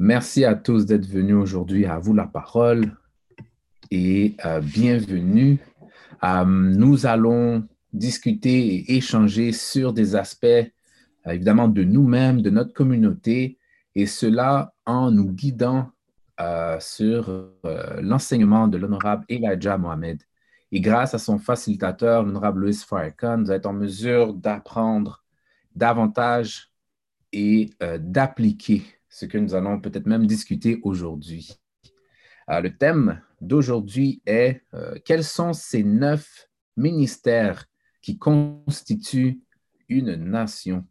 Merci à tous d'être venus aujourd'hui. À vous la parole et euh, bienvenue. Euh, nous allons discuter et échanger sur des aspects, euh, évidemment, de nous-mêmes, de notre communauté, et cela en nous guidant sur l'enseignement de l'honorable Elijah Mohamed. Et grâce à son facilitateur, l'honorable Louis Farrakhan, vous êtes en mesure d'apprendre davantage et d'appliquer ce que nous allons peut-être même discuter aujourd'hui. Euh, le thème d'aujourd'hui est euh, quels sont ces neuf ministères qui constituent une nation?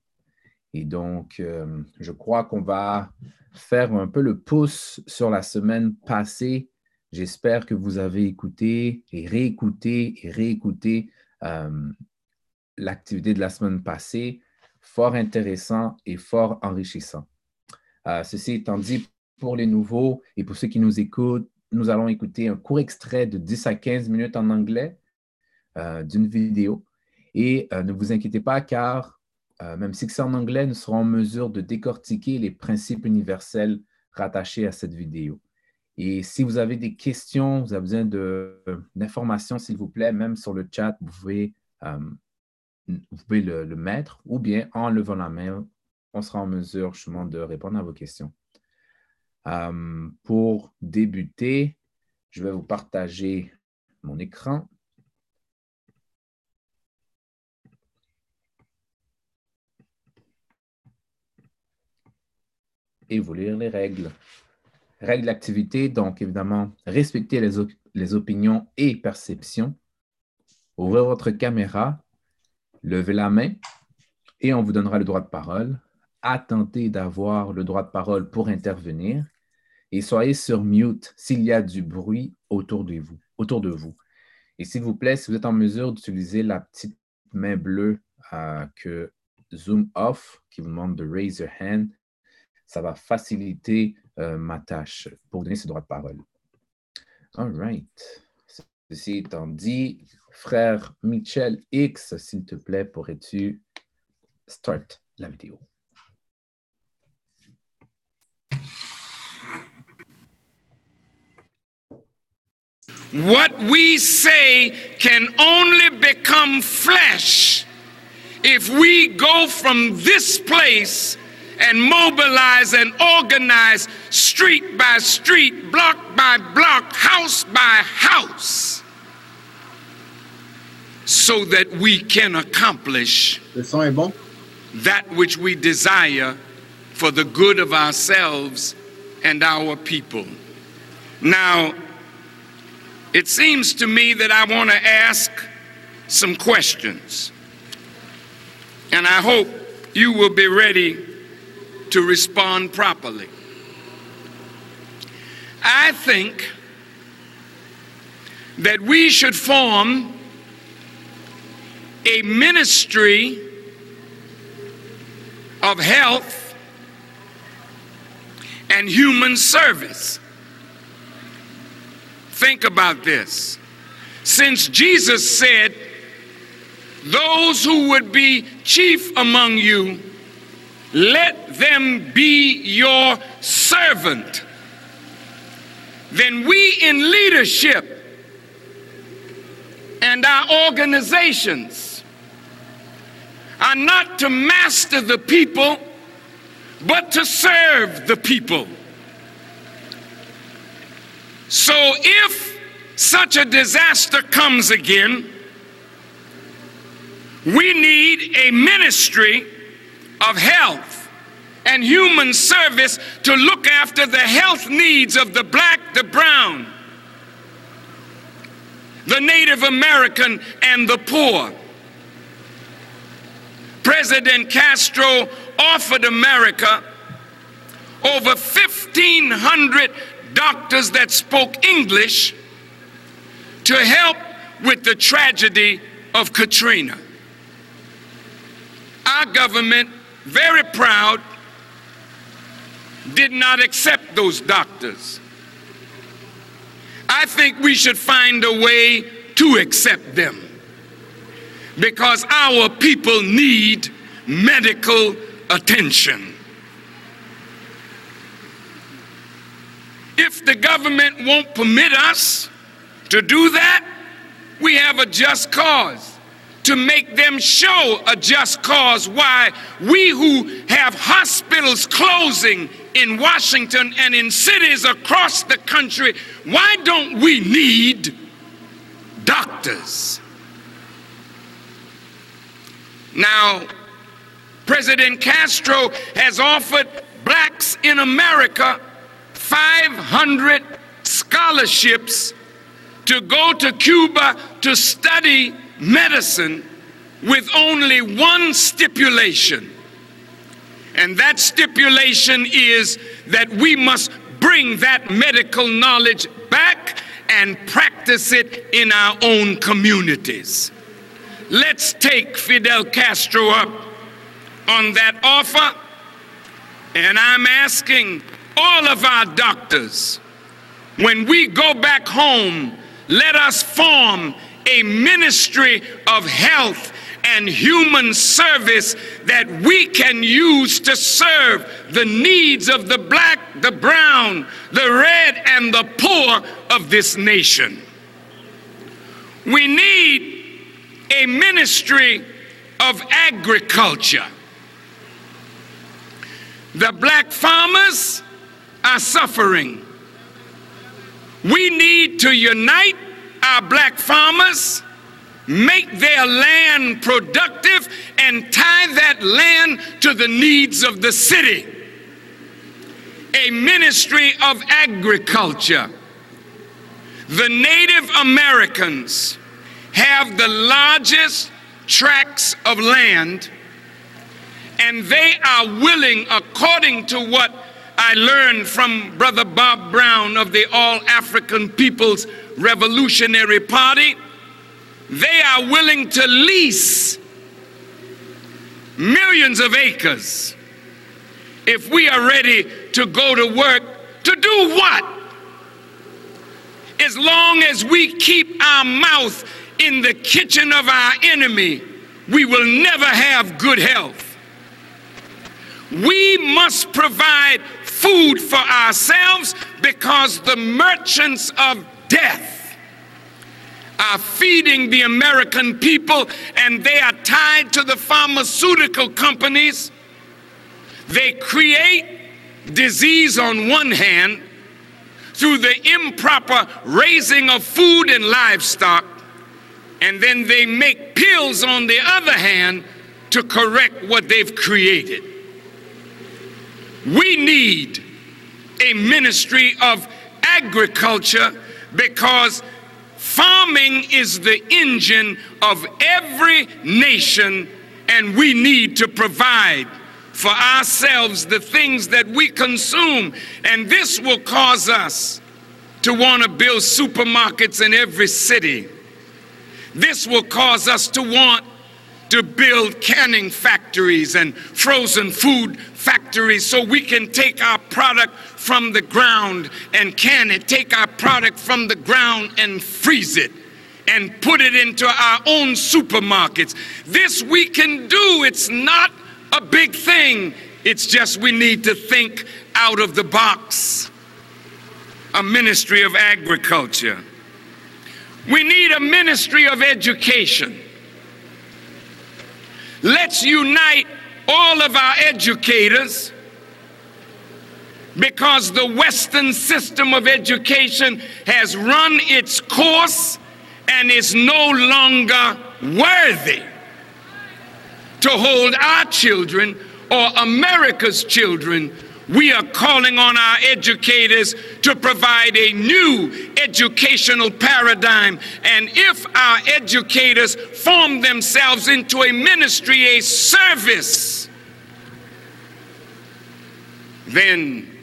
Et donc, euh, je crois qu'on va faire un peu le pouce sur la semaine passée. J'espère que vous avez écouté et réécouté et réécouté l'activité de la semaine passée. Fort intéressant et fort enrichissant. Euh, ceci étant dit, pour les nouveaux et pour ceux qui nous écoutent, nous allons écouter un court extrait de 10 à 15 minutes en anglais euh, d'une vidéo. Et euh, ne vous inquiétez pas, car même si c'est en anglais, nous serons en mesure de décortiquer les principes universels rattachés à cette vidéo. Et si vous avez des questions, vous avez besoin d'informations, s'il vous plaît, même sur le chat, vous pouvez, le, mettre ou bien en levant la main, on sera en mesure justement de répondre à vos questions. Euh, pour débuter, je vais vous partager mon écran. Et vous lire les règles. Règles d'activité, donc évidemment, respecter les, les opinions et perceptions. Ouvrez votre caméra, levez la main et on vous donnera le droit de parole attentez d'avoir le droit de parole pour intervenir et soyez sur mute s'il y a du bruit autour de vous. Autour de vous. Et s'il vous plaît, si vous êtes en mesure d'utiliser la petite main bleue euh, que Zoom Off, qui vous demande de raise your hand, ça va faciliter euh, ma tâche pour donner ce droit de parole. All right. Ceci étant dit, frère Michel X, s'il te plaît, pourrais-tu start la vidéo? What we say can only become flesh if we go from this place and mobilize and organize street by street, block by block, house by house, so that we can accomplish that which we desire for the good of ourselves and our people. Now, it seems to me that I want to ask some questions. And I hope you will be ready to respond properly. I think that we should form a ministry of health and human service. Think about this. Since Jesus said, Those who would be chief among you, let them be your servant. Then we in leadership and our organizations are not to master the people, but to serve the people. So if such a disaster comes again, we need a ministry of health and human service to look after the health needs of the black, the brown, the Native American, and the poor. President Castro offered America over 1,500 doctors that spoke English to help with the tragedy of Katrina. Our government, very proud, did not accept those doctors. I think we should find a way to accept them because our people need medical attention. If the government won't permit us to do that, we have a just cause to make them show a just cause why we who have hospitals closing in Washington and in cities across the country, why don't we need doctors? Now, President Castro has offered blacks in America 500 scholarships to go to Cuba to study medicine with only one stipulation. And that stipulation is that we must bring that medical knowledge back and practice it in our own communities. Let's take Fidel Castro up on that offer. And I'm asking all of our doctors, when we go back home, let us form a ministry of health and human service that we can use to serve the needs of the black, the brown, the red, and the poor of this nation. We need a ministry of agriculture. The black farmers are suffering. We need to unite our black farmers, make their land productive, and tie that land to the needs of the city. A ministry of agriculture. The Native Americans have the largest tracts of land, and they are willing, according to what I learned from Brother Bob Brown of the All African Peoples Revolutionary Party, they are willing to lease millions of acres if we are ready to go to work to do what? As long as we keep our mouth in the kitchen of our enemy, we will never have good health. We must provide food for ourselves because the merchants of death are feeding the American people and they are tied to the pharmaceutical companies. They create disease on one hand through the improper raising of food and livestock, and then they make pills on the other hand to correct what they've created. We need a ministry of agriculture because farming is the engine of every nation, and we need to provide for ourselves the things that we consume. And this will cause us to want to build supermarkets in every city. This will cause us to want to build canning factories and frozen food factories so we can take our product from the ground and can it, take our product from the ground and freeze it and put it into our own supermarkets. This we can do. It's not a big thing. It's just we need to think out of the box. A ministry of agriculture. We need a ministry of education. Let's unite all of our educators because the Western system of education has run its course and is no longer worthy to hold our children or America's children we are calling on our educators to provide a new educational paradigm. And if our educators form themselves into a ministry, a service, then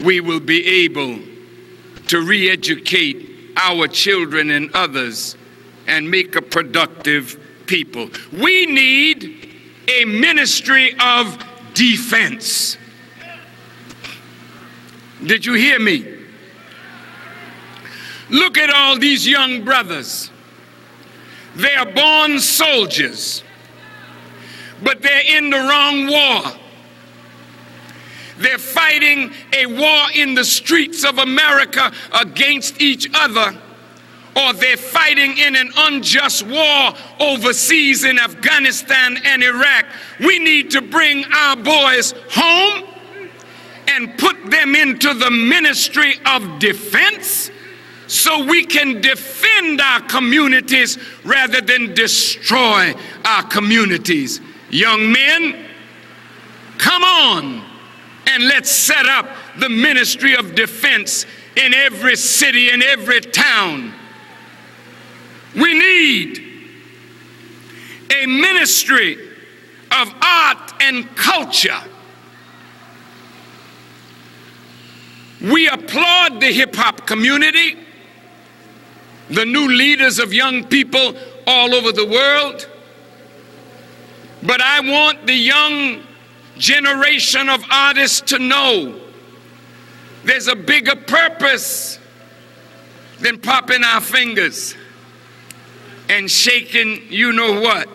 we will be able to re educate our children and others and make a productive people. We need a ministry of defense. Did you hear me? Look at all these young brothers. They are born soldiers, but they're in the wrong war. They're fighting a war in the streets of America against each other, or they're fighting in an unjust war overseas in Afghanistan and Iraq. We need to bring our boys home and put them into the ministry of defense so we can defend our communities rather than destroy our communities. Young men, come on and let's set up the ministry of defense in every city, in every town. We need a ministry of art and culture. We applaud the hip hop community, the new leaders of young people all over the world. But I want the young generation of artists to know there's a bigger purpose than popping our fingers and shaking you know what.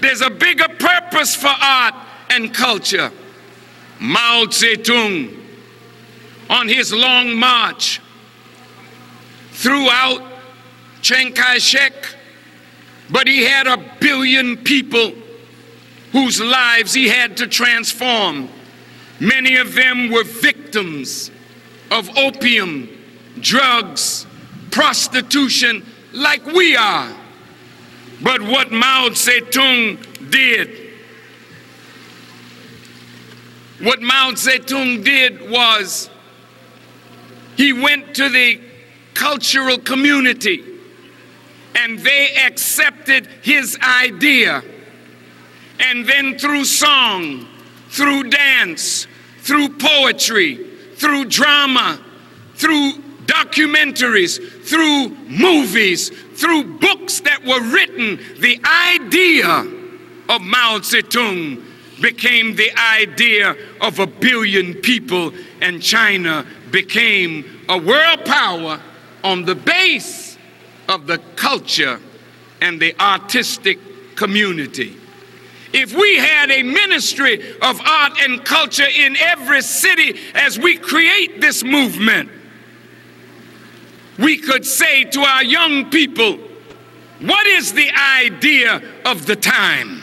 There's a bigger purpose for art and culture. Mao Zedong, on his long march throughout Chiang Kai shek, but he had a billion people whose lives he had to transform. Many of them were victims of opium, drugs, prostitution, like we are. But what Mao Zedong did, what Mao Zedong did was he went to the cultural community and they accepted his idea. And then through song, through dance, through poetry, through drama, through documentaries, through movies, through books that were written, the idea of Mao Zedong became the idea of a billion people, and China became a world power on the base of the culture and the artistic community. If we had a ministry of art and culture in every city as we create this movement, we could say to our young people, what is the idea of the time?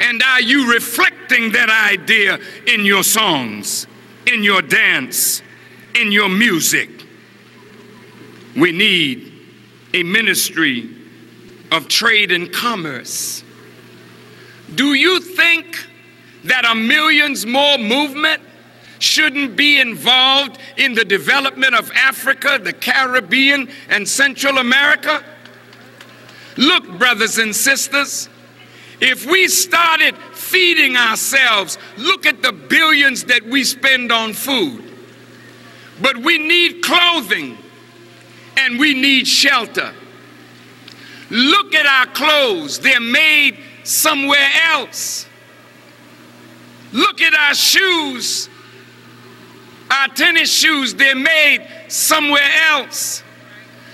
And are you reflecting that idea in your songs, in your dance, in your music? We need a ministry of trade and commerce do you think that a millions more movement shouldn't be involved in the development of Africa, the Caribbean, and Central America? Look, brothers and sisters, if we started feeding ourselves, look at the billions that we spend on food. But we need clothing and we need shelter. Look at our clothes, they're made somewhere else. Look at our shoes, our tennis shoes, they're made somewhere else.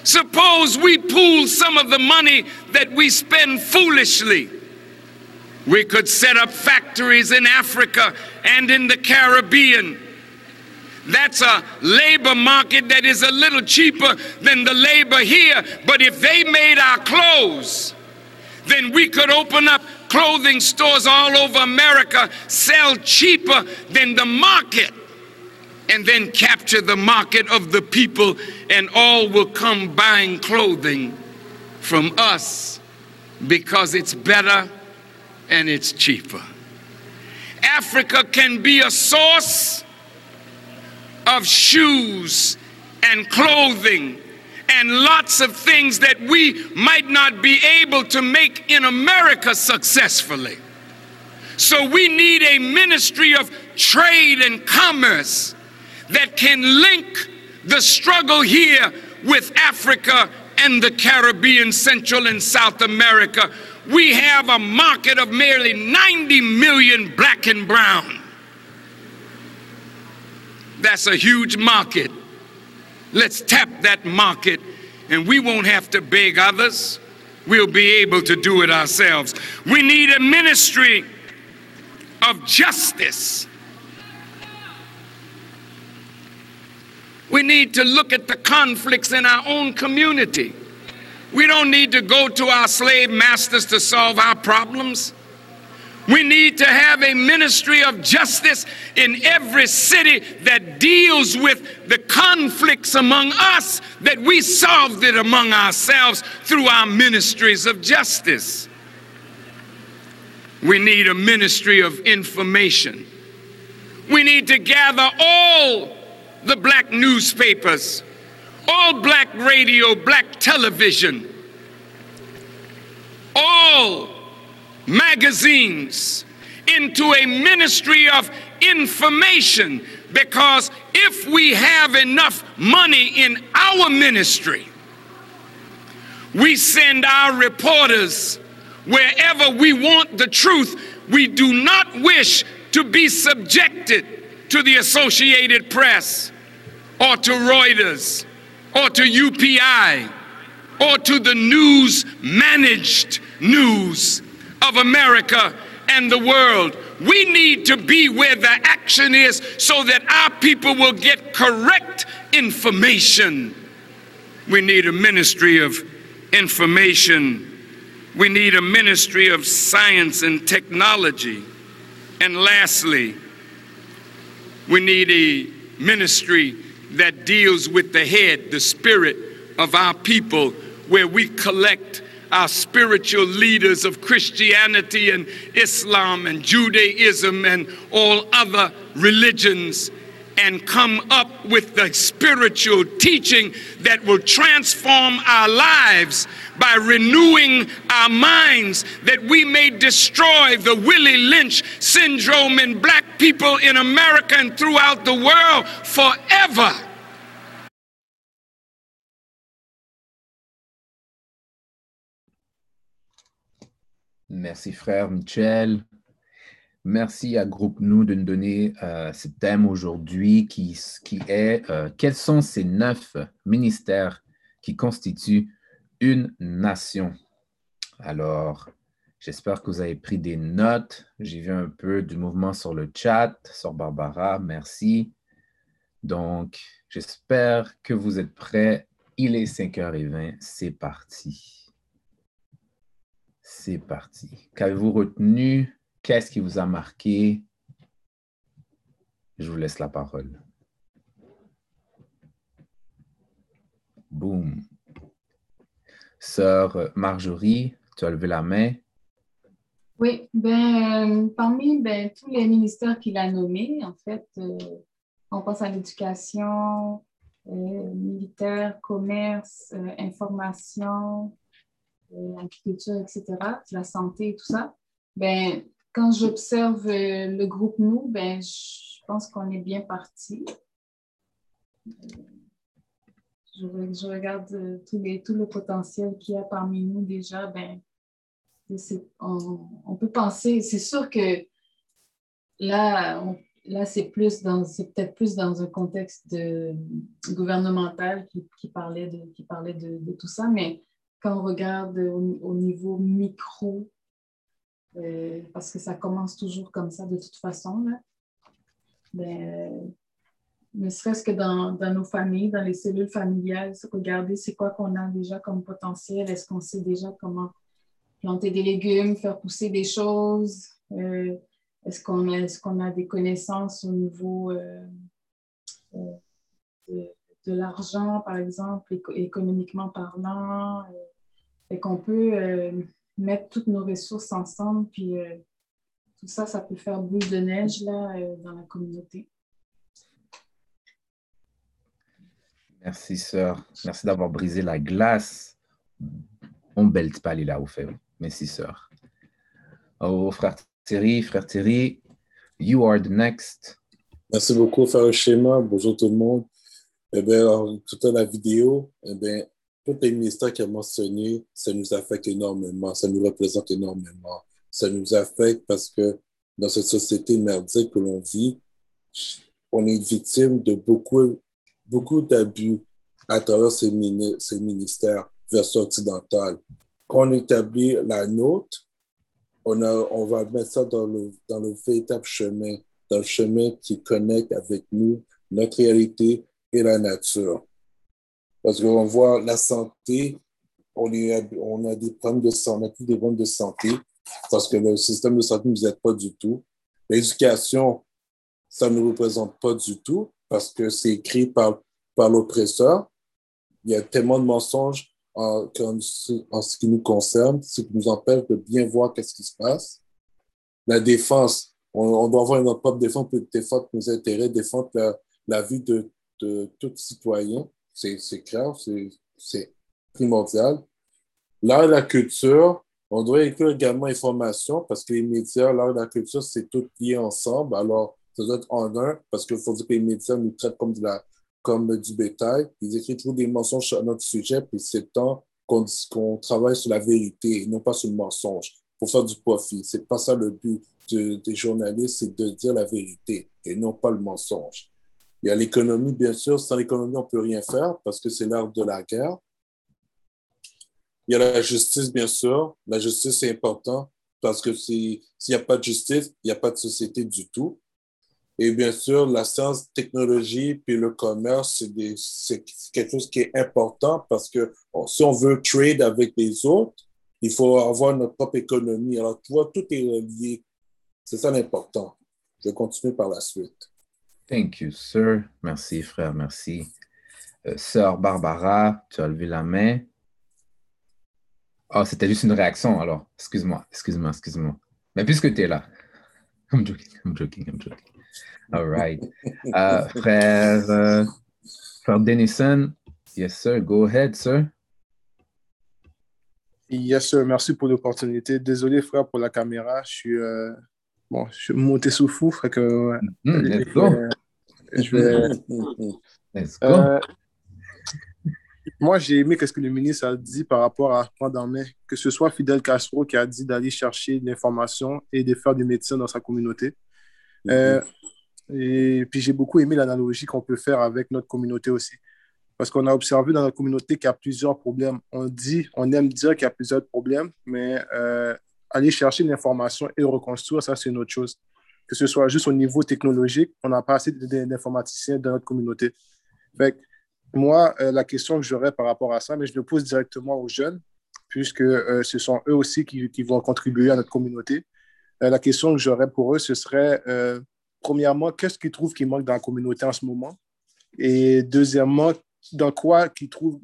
Suppose we pool some of the money that we spend foolishly. We could set up factories in Africa and in the Caribbean. That's a labor market that is a little cheaper than the labor here. But if they made our clothes, then we could open up clothing stores all over America, sell cheaper than the market, and then capture the market of the people, and all will come buying clothing from us because it's better and it's cheaper. Africa can be a source of shoes and clothing and lots of things that we might not be able to make in America successfully. So we need a ministry of trade and commerce that can link the struggle here with Africa and the Caribbean, Central and South America. We have a market of nearly 90 million black and brown. That's a huge market. Let's tap that market and we won't have to beg others. We'll be able to do it ourselves. We need a ministry of justice. We need to look at the conflicts in our own community. We don't need to go to our slave masters to solve our problems. We need to have a ministry of justice in every city that deals with the conflicts among us, that we solved it among ourselves through our ministries of justice. We need a ministry of information. We need to gather all the black newspapers, all black radio, black television, all magazines into a ministry of information because if we have enough money in our ministry, we send our reporters wherever we want the truth. We do not wish to be subjected to the Associated Press or to Reuters or to UPI or to the news managed news of America and the world. We need to be where the action is so that our people will get correct information. We need a ministry of information. We need a ministry of science and technology. And lastly, we need a ministry that deals with the head, the spirit of our people, where we collect our spiritual leaders of Christianity and Islam and Judaism and all other religions and come up with the spiritual teaching that will transform our lives by renewing our minds that we may destroy the Willie Lynch syndrome in black people in America and throughout the world forever. Merci, frère Michel. Merci à Groupe Nous de nous donner euh, ce thème aujourd'hui qui, qui est euh, quels sont ces neuf ministères qui constituent une nation? Alors, j'espère que vous avez pris des notes. J'ai vu un peu du mouvement sur le chat, sur Barbara. Merci. Donc, j'espère que vous êtes prêts. Il est 5h20. C'est parti. C'est parti. Qu'avez-vous retenu? Qu'est-ce qui vous a marqué? Je vous laisse la parole. Boum. Sœur Marjorie, tu as levé la main. Oui, ben, parmi ben, tous les ministères qu'il a nommés, en fait, euh, on pense à l'éducation, euh, militaire, commerce, euh, information, l'agriculture, etc., la santé et tout ça, ben, quand j'observe euh, le groupe Nous, ben, je pense qu'on est bien parti. Je, regarde euh, tout, les, le potentiel qu'il y a parmi nous déjà. Ben, on, peut penser, c'est sûr que là, là c'est plus dans, c'est peut-être plus dans un contexte gouvernemental qui, parlait, de, qui parlait de, tout ça, mais quand on regarde au, niveau micro, euh, parce que ça commence toujours comme ça de toute façon, ben, ne serait-ce que dans, nos familles, dans les cellules familiales, regarder c'est quoi qu'on a déjà comme potentiel, est-ce qu'on sait déjà comment planter des légumes, faire pousser des choses, euh, est-ce qu'on a, est a des connaissances au niveau euh, de l'argent, par exemple, économiquement parlant, et qu'on peut euh, mettre toutes nos ressources ensemble, puis euh, tout ça, ça peut faire boule de neige là, euh, dans la communauté. Merci, sœur. Merci d'avoir brisé la glace. On belle pas là au fait. Merci, sœur. Oh, frère Thierry, frère Thierry, you are the next. Merci beaucoup, frère Schéma. Bonjour tout le monde. Eh bien, toute la vidéo, eh bien, tous les ministères qui a mentionné, ça nous affecte énormément, ça nous représente énormément. Ça nous affecte parce que dans cette société merdique que l'on vit, on est victime de beaucoup, beaucoup d'abus à travers ces, ces ministères version occidentale. Quand on établit la nôtre, on, va mettre ça dans le véritable chemin, dans le chemin qui connecte avec nous, notre réalité, et la nature. Parce qu'on voit la santé, on, a des problèmes de santé, on a plus des problèmes de santé parce que le système de santé ne nous aide pas du tout. L'éducation, ça ne nous représente pas du tout parce que c'est écrit par, par l'oppresseur. Il y a tellement de mensonges en, ce qui nous concerne, ce qui nous empêche de bien voir qu'est-ce qui se passe. La défense, on, doit avoir notre propre défense pour défendre nos intérêts, défendre la, vie de, de tout citoyen. C'est clair, c'est primordial. L'art et la culture, on doit inclure également information parce que les médias, l'art et la culture, c'est tout lié ensemble. Alors, ça doit être en un parce qu'il faut dire que les médias nous traitent comme, de la, comme du bétail. Ils écrivent toujours des mensonges sur notre sujet, puis c'est temps qu'on travaille sur la vérité et non pas sur le mensonge pour faire du profit. C'est pas ça le but des journalistes, c'est de dire la vérité et non pas le mensonge. Il y a l'économie, bien sûr. Sans l'économie, on ne peut rien faire parce que c'est l'art de la guerre. Il y a la justice, bien sûr. La justice, c'est important parce que s'il n'y a pas de justice, il n'y a pas de société du tout. Et bien sûr, la science, technologie, puis le commerce, c'est quelque chose qui est important parce que si on veut trade avec les autres, il faut avoir notre propre économie. Alors, tu vois, tout est relié. C'est ça l'important. Je vais continuer par la suite. Thank you, sir. Merci, frère, merci. Euh, sœur Barbara, tu as levé la main. Oh, c'était juste une réaction, alors. Excuse-moi, excuse-moi, excuse-moi. Mais puisque tu es là. I'm joking, I'm joking, I'm joking. All right. Uh, frère, uh, frère Denison, yes, sir. Go ahead, sir. Yes, sir. Merci pour l'opportunité. Désolé, frère, pour la caméra. Je suis, euh, bon, je suis monté sous fou, frère. Que, mm, let's go. Je vais, let's go. Euh, moi, j'ai aimé ce que le ministre a dit par rapport à prendre en main, que ce soit Fidel Castro qui a dit d'aller chercher l'information et de faire du médecin dans sa communauté. Euh, et puis j'ai beaucoup aimé l'analogie qu'on peut faire avec notre communauté aussi. Parce qu'on a observé dans notre communauté qu'il y a plusieurs problèmes. On dit, on aime dire qu'il y a plusieurs problèmes, mais euh, aller chercher l'information et reconstruire, ça, c'est une autre chose. Que ce soit juste au niveau technologique, on n'a pas assez d'informaticiens dans notre communauté. Fait moi, euh, la question que j'aurais par rapport à ça, mais je le pose directement aux jeunes, puisque euh, ce sont eux aussi qui, vont contribuer à notre communauté. la question que j'aurais pour eux, ce serait premièrement, qu'est-ce qu'ils trouvent qui manque dans la communauté en ce moment? Et deuxièmement, dans quoi qu'ils trouvent,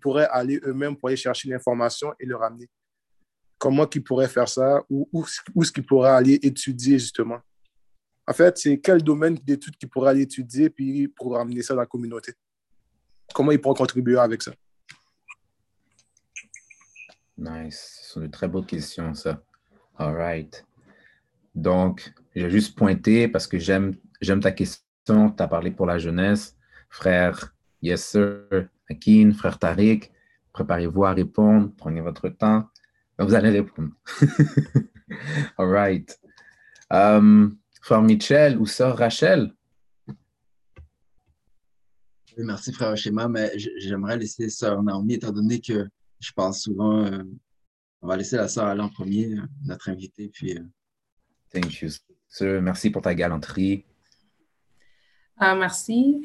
pourraient aller eux-mêmes pour aller chercher l'information et le ramener? Comment qu'ils pourraient faire ça ou où, où est-ce qu'ils pourraient aller étudier justement? En fait, c'est quel domaine d'études qu'ils pourraient aller étudier puis pour ramener ça dans la communauté? Comment ils pourraient contribuer avec ça? Nice. Ce sont de très bonnes questions, ça. All right. Donc, j'ai juste pointé parce que j'aime ta question. Tu as parlé pour la jeunesse. Frère Yes Sir Akin, frère Tariq, préparez-vous à répondre. Prenez votre temps. Vous allez répondre. All right. Um, frère Michel ou sœur Rachel? merci, frère Schéma, mais j'aimerais laisser sœur Naomi, étant donné que je parle souvent. Euh, on va laisser la sœur aller en premier, euh, notre invité, puis. Euh, Thank you, Merci pour ta galanterie. Ah, merci.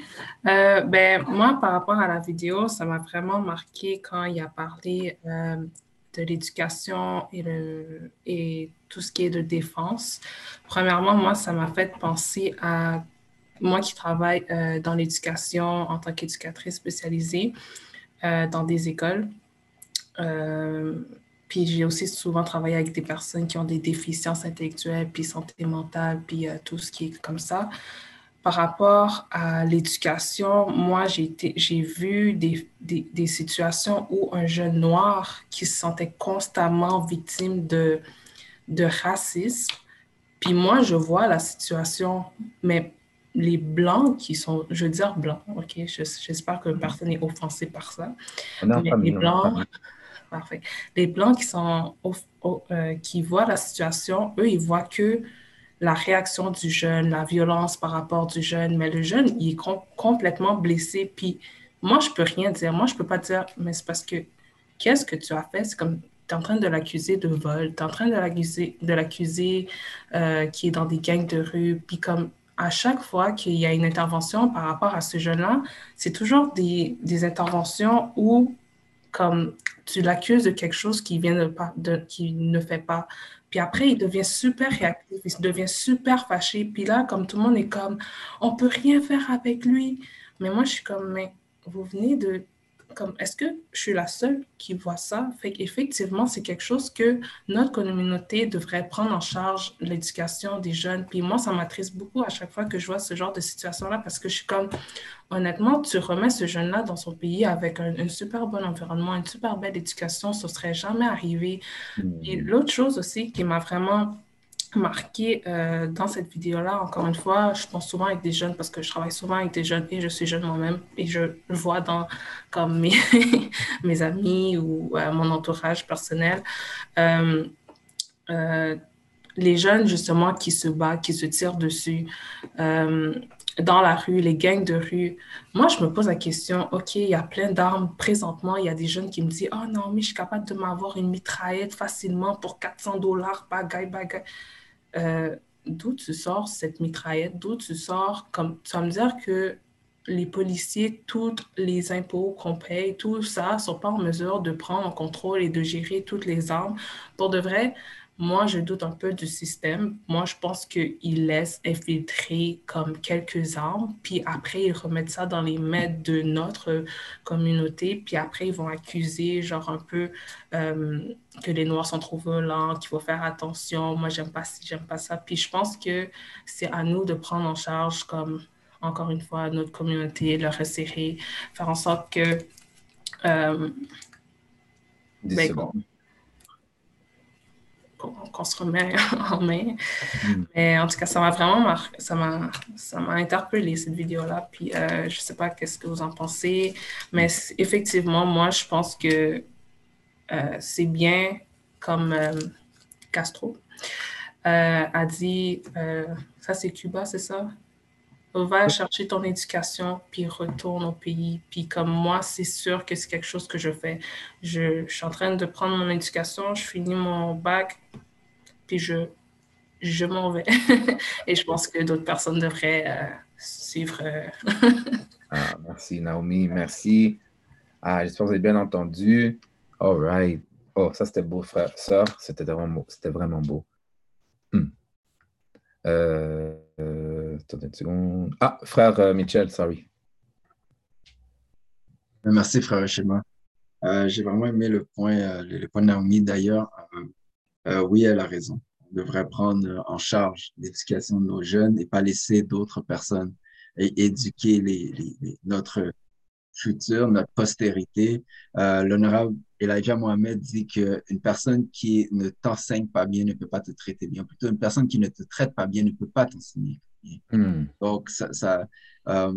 Euh, ben, moi, par rapport à la vidéo, ça m'a vraiment marqué quand il a parlé euh, de l'éducation et, et tout ce qui est de défense. Premièrement, moi, ça m'a fait penser à moi qui travaille euh, dans l'éducation en tant qu'éducatrice spécialisée dans des écoles. Puis j'ai aussi souvent travaillé avec des personnes qui ont des déficiences intellectuelles, puis santé mentale, puis euh, tout ce qui est comme ça. Par rapport à l'éducation, moi, j'ai vu des, des, des, situations où un jeune noir qui se sentait constamment victime de, de racisme. Puis moi, je vois la situation, mais les blancs qui sont, je veux dire blancs, OK, j'espère que personne n'est offensé par ça. mais les blancs, Parfait. Les Blancs qui, sont euh, qui voient la situation, eux, ils voient que la réaction du jeune, la violence par rapport du jeune, mais le jeune, il est complètement blessé. Puis moi, je peux rien dire. Moi, je peux pas dire, mais c'est parce que qu'est-ce que tu as fait? C'est comme tu es en train de l'accuser de vol, tu es en train de l'accuser, de euh, qui est dans des gangs de rue. Puis comme, à chaque fois qu'il y a une intervention par rapport à ce jeune-là, c'est toujours des, des, interventions où, comme tu l'accuses de quelque chose qui vient de, de qui ne fait pas. Puis après, il devient super réactif, il devient super fâché. Puis là, comme tout le monde est comme, on peut rien faire avec lui. Mais moi, je suis comme, mais vous venez de comme est-ce que je suis la seule qui voit ça? Fait qu'effectivement, c'est quelque chose que notre communauté devrait prendre en charge, l'éducation des jeunes. Puis moi, ça m'attriste beaucoup à chaque fois que je vois ce genre de situation-là parce que je suis comme, honnêtement, tu remets ce jeune-là dans son pays avec un, super bon environnement, une super belle éducation, ce serait jamais arrivé. Et mmh. l'autre chose aussi qui m'a vraiment marqué euh, dans cette vidéo-là, encore une fois, je pense souvent avec des jeunes parce que je travaille souvent avec des jeunes et je suis jeune moi-même et je vois dans comme mes, mes amis ou euh, mon entourage personnel euh, les jeunes justement qui se battent, qui se tirent dessus dans la rue, les gangs de rue. Moi, je me pose la question, OK, il y a plein d'armes présentement, il y a des jeunes qui me disent, oh non, mais je suis capable de m'avoir une mitraillette facilement pour 400 dollars, bagaille, bagaille. Euh, d'où tu sors cette mitraillette, d'où tu sors, comme tu me dire que les policiers, tous les impôts qu'on paye, tout ça, sont pas en mesure de prendre en contrôle et de gérer toutes les armes. Pour de vrai, moi, je doute un peu du système. Moi, je pense qu'ils laissent infiltrer comme quelques armes, puis après, ils remettent ça dans les mains de notre communauté, puis après, ils vont accuser, genre, un peu euh, que les Noirs sont trop violents, qu'il faut faire attention, moi, j'aime pas ci, j'aime pas ça. Puis je pense que c'est à nous de prendre en charge, comme, encore une fois, notre communauté, leur resserrer, faire en sorte que... Euh, qu'on se remet en main. Hmm. Mais en tout cas, ça m'a vraiment marqué, ça m'a, ça m'a interpellé cette vidéo-là. Puis euh, je ne sais pas qu'est-ce que vous en pensez, mais effectivement, moi, je pense que euh, c'est bien comme euh, Castro a dit, ça c'est Cuba, c'est ça? Va chercher ton éducation, puis retourne au pays. Puis comme moi, c'est sûr que c'est quelque chose que je fais. Je, suis en train de prendre mon éducation, je finis mon bac, puis je, je m'en vais. Et je pense que d'autres personnes devraient euh, suivre. Euh, ah, merci Naomi, merci. Ah, j'espère que vous avez bien entendu. All right. Oh, ça c'était beau, frère, sœur. C'était vraiment, c'était vraiment beau. Hmm. Euh, euh. Ah, frère euh, Michel, sorry. Merci, frère Schéma. J'ai vraiment aimé le point, le, point de Naomi d'ailleurs. oui, elle a raison. On devrait prendre en charge l'éducation de nos jeunes et pas laisser d'autres personnes éduquer notre futur, notre postérité. L'honorable Elijah Mohamed dit qu'une personne qui ne t'enseigne pas bien ne peut pas te traiter bien. Plutôt, une personne qui ne te traite pas bien ne peut pas t'enseigner bien. Hmm. Donc, ça, ça euh,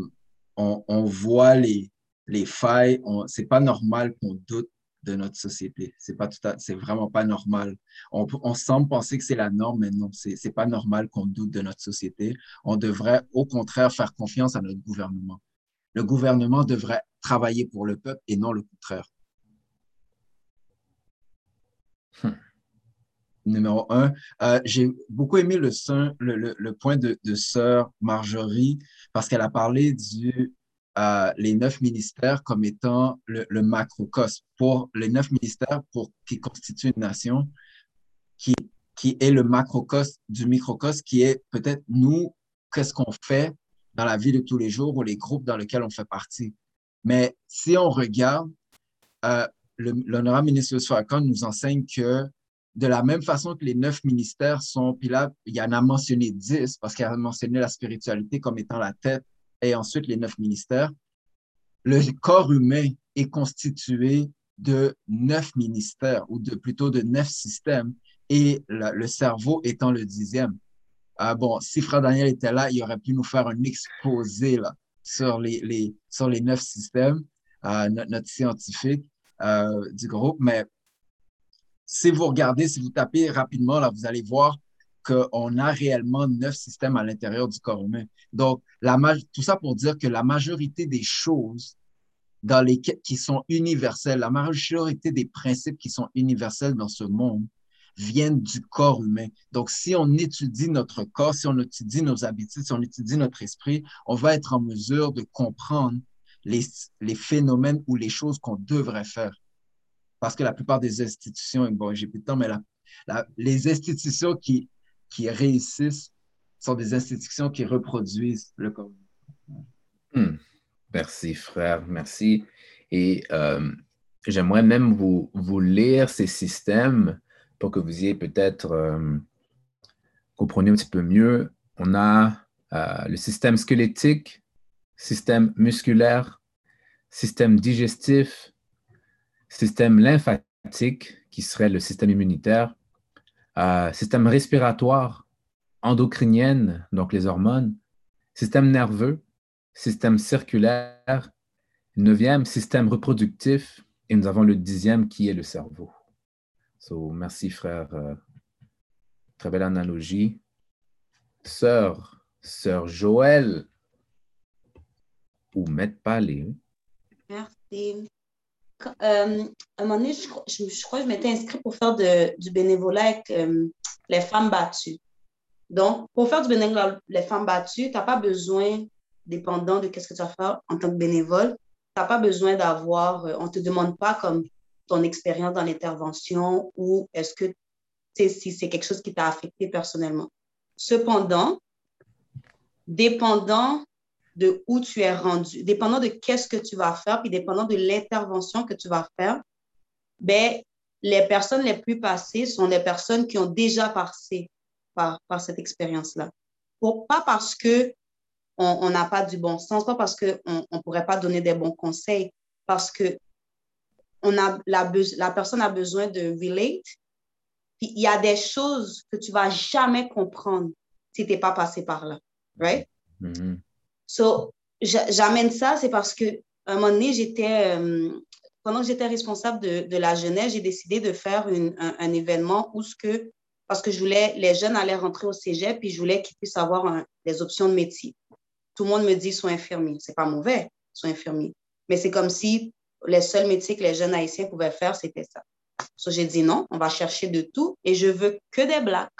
on, on, voit les, les failles. C'est pas normal qu'on doute de notre société. C'est pas c'est vraiment pas normal. On, on semble penser que c'est la norme, mais non, c'est pas normal qu'on doute de notre société. On devrait au contraire faire confiance à notre gouvernement. Le gouvernement devrait travailler pour le peuple et non le contraire. Hmm. Numéro un. Euh, j'ai beaucoup aimé le, le, le, point de, de sœur Marjorie parce qu'elle a parlé du euh, les neuf ministères comme étant le, le, macrocosme. Pour les neuf ministères pour, qui constituent une nation, qui, qui est le macrocosme du microcosme, qui est peut-être nous, qu'est-ce qu'on fait dans la vie de tous les jours ou les groupes dans lesquels on fait partie. Mais si on regarde, euh, l'honorable ministre Farrakhan nous enseigne que de la même façon que les neuf ministères sont, puis là, il y en a mentionné dix, parce qu'il a mentionné la spiritualité comme étant la tête, et ensuite les neuf ministères, le corps humain est constitué de neuf ministères, ou de, plutôt de neuf systèmes, et le cerveau étant le dixième. Ah bon, si Frère Daniel était là, il aurait pu nous faire un exposé là, sur, les, sur les neuf systèmes, euh, notre, scientifique. Euh, du groupe. Mais si vous regardez, si vous tapez rapidement, là, vous allez voir qu'on a réellement neuf systèmes à l'intérieur du corps humain. Donc, tout ça pour dire que la majorité des choses dans les, qui sont universelles, la majorité des principes qui sont universels dans ce monde viennent du corps humain. Donc, si on étudie notre corps, si on étudie nos habitudes, si on étudie notre esprit, on va être en mesure de comprendre les, les phénomènes ou les choses qu'on devrait faire. Parce que la plupart des institutions, bon, j'ai plus de temps, mais les institutions qui, qui réussissent sont des institutions qui reproduisent le corps. Hmm. Merci, frère. Merci. Et euh, j'aimerais même vous, vous lire ces systèmes pour que vous ayez peut-être euh, comprenez un petit peu mieux. On a euh, le système squelettique, système musculaire, système digestif, système lymphatique, qui serait le système immunitaire, euh, système respiratoire, endocrinienne, donc les hormones, système nerveux, système circulaire, neuvième, système reproductif, et nous avons le dixième qui est le cerveau. So, merci frère. Euh, très belle analogie. Sœur, sœur Joël, ou Maître Palais. Merci. Euh, à un moment donné, je, crois que je m'étais inscrite pour faire du bénévolat avec euh, les femmes battues. Donc, pour faire du bénévolat avec les femmes battues, tu n'as pas besoin, dépendant de ce que tu vas faire en tant que bénévole, tu n'as pas besoin d'avoir, on ne te demande pas comme ton expérience dans l'intervention ou est-ce que si c'est quelque chose qui t'a affecté personnellement. Cependant, dépendant de où tu es rendu, dépendant de qu'est-ce que tu vas faire, puis dépendant de l'intervention que tu vas faire, ben, les personnes les plus passées sont les personnes qui ont déjà passé par, par cette expérience-là. Pas parce que on n'a pas du bon sens, pas parce qu'on ne pourrait pas donner des bons conseils, parce que on a la, la personne a besoin de relate. Puis il y a des choses que tu vas jamais comprendre si tu n'es pas passé par là. Right? Mm-hmm. So, j'amène ça, c'est parce que un moment donné, j'étais, euh, pendant que j'étais responsable de, de, la jeunesse, j'ai décidé de faire une, un, événement où ce que, parce que je voulais, les jeunes allaient rentrer au cégep, puis je voulais qu'ils puissent avoir des options de métier. Tout le monde me dit, sois infirmier. C'est pas mauvais, sois infirmier. Mais c'est comme si les seuls métiers que les jeunes haïtiens pouvaient faire, c'était ça. So, j'ai dit non, on va chercher de tout et je veux que des blacks.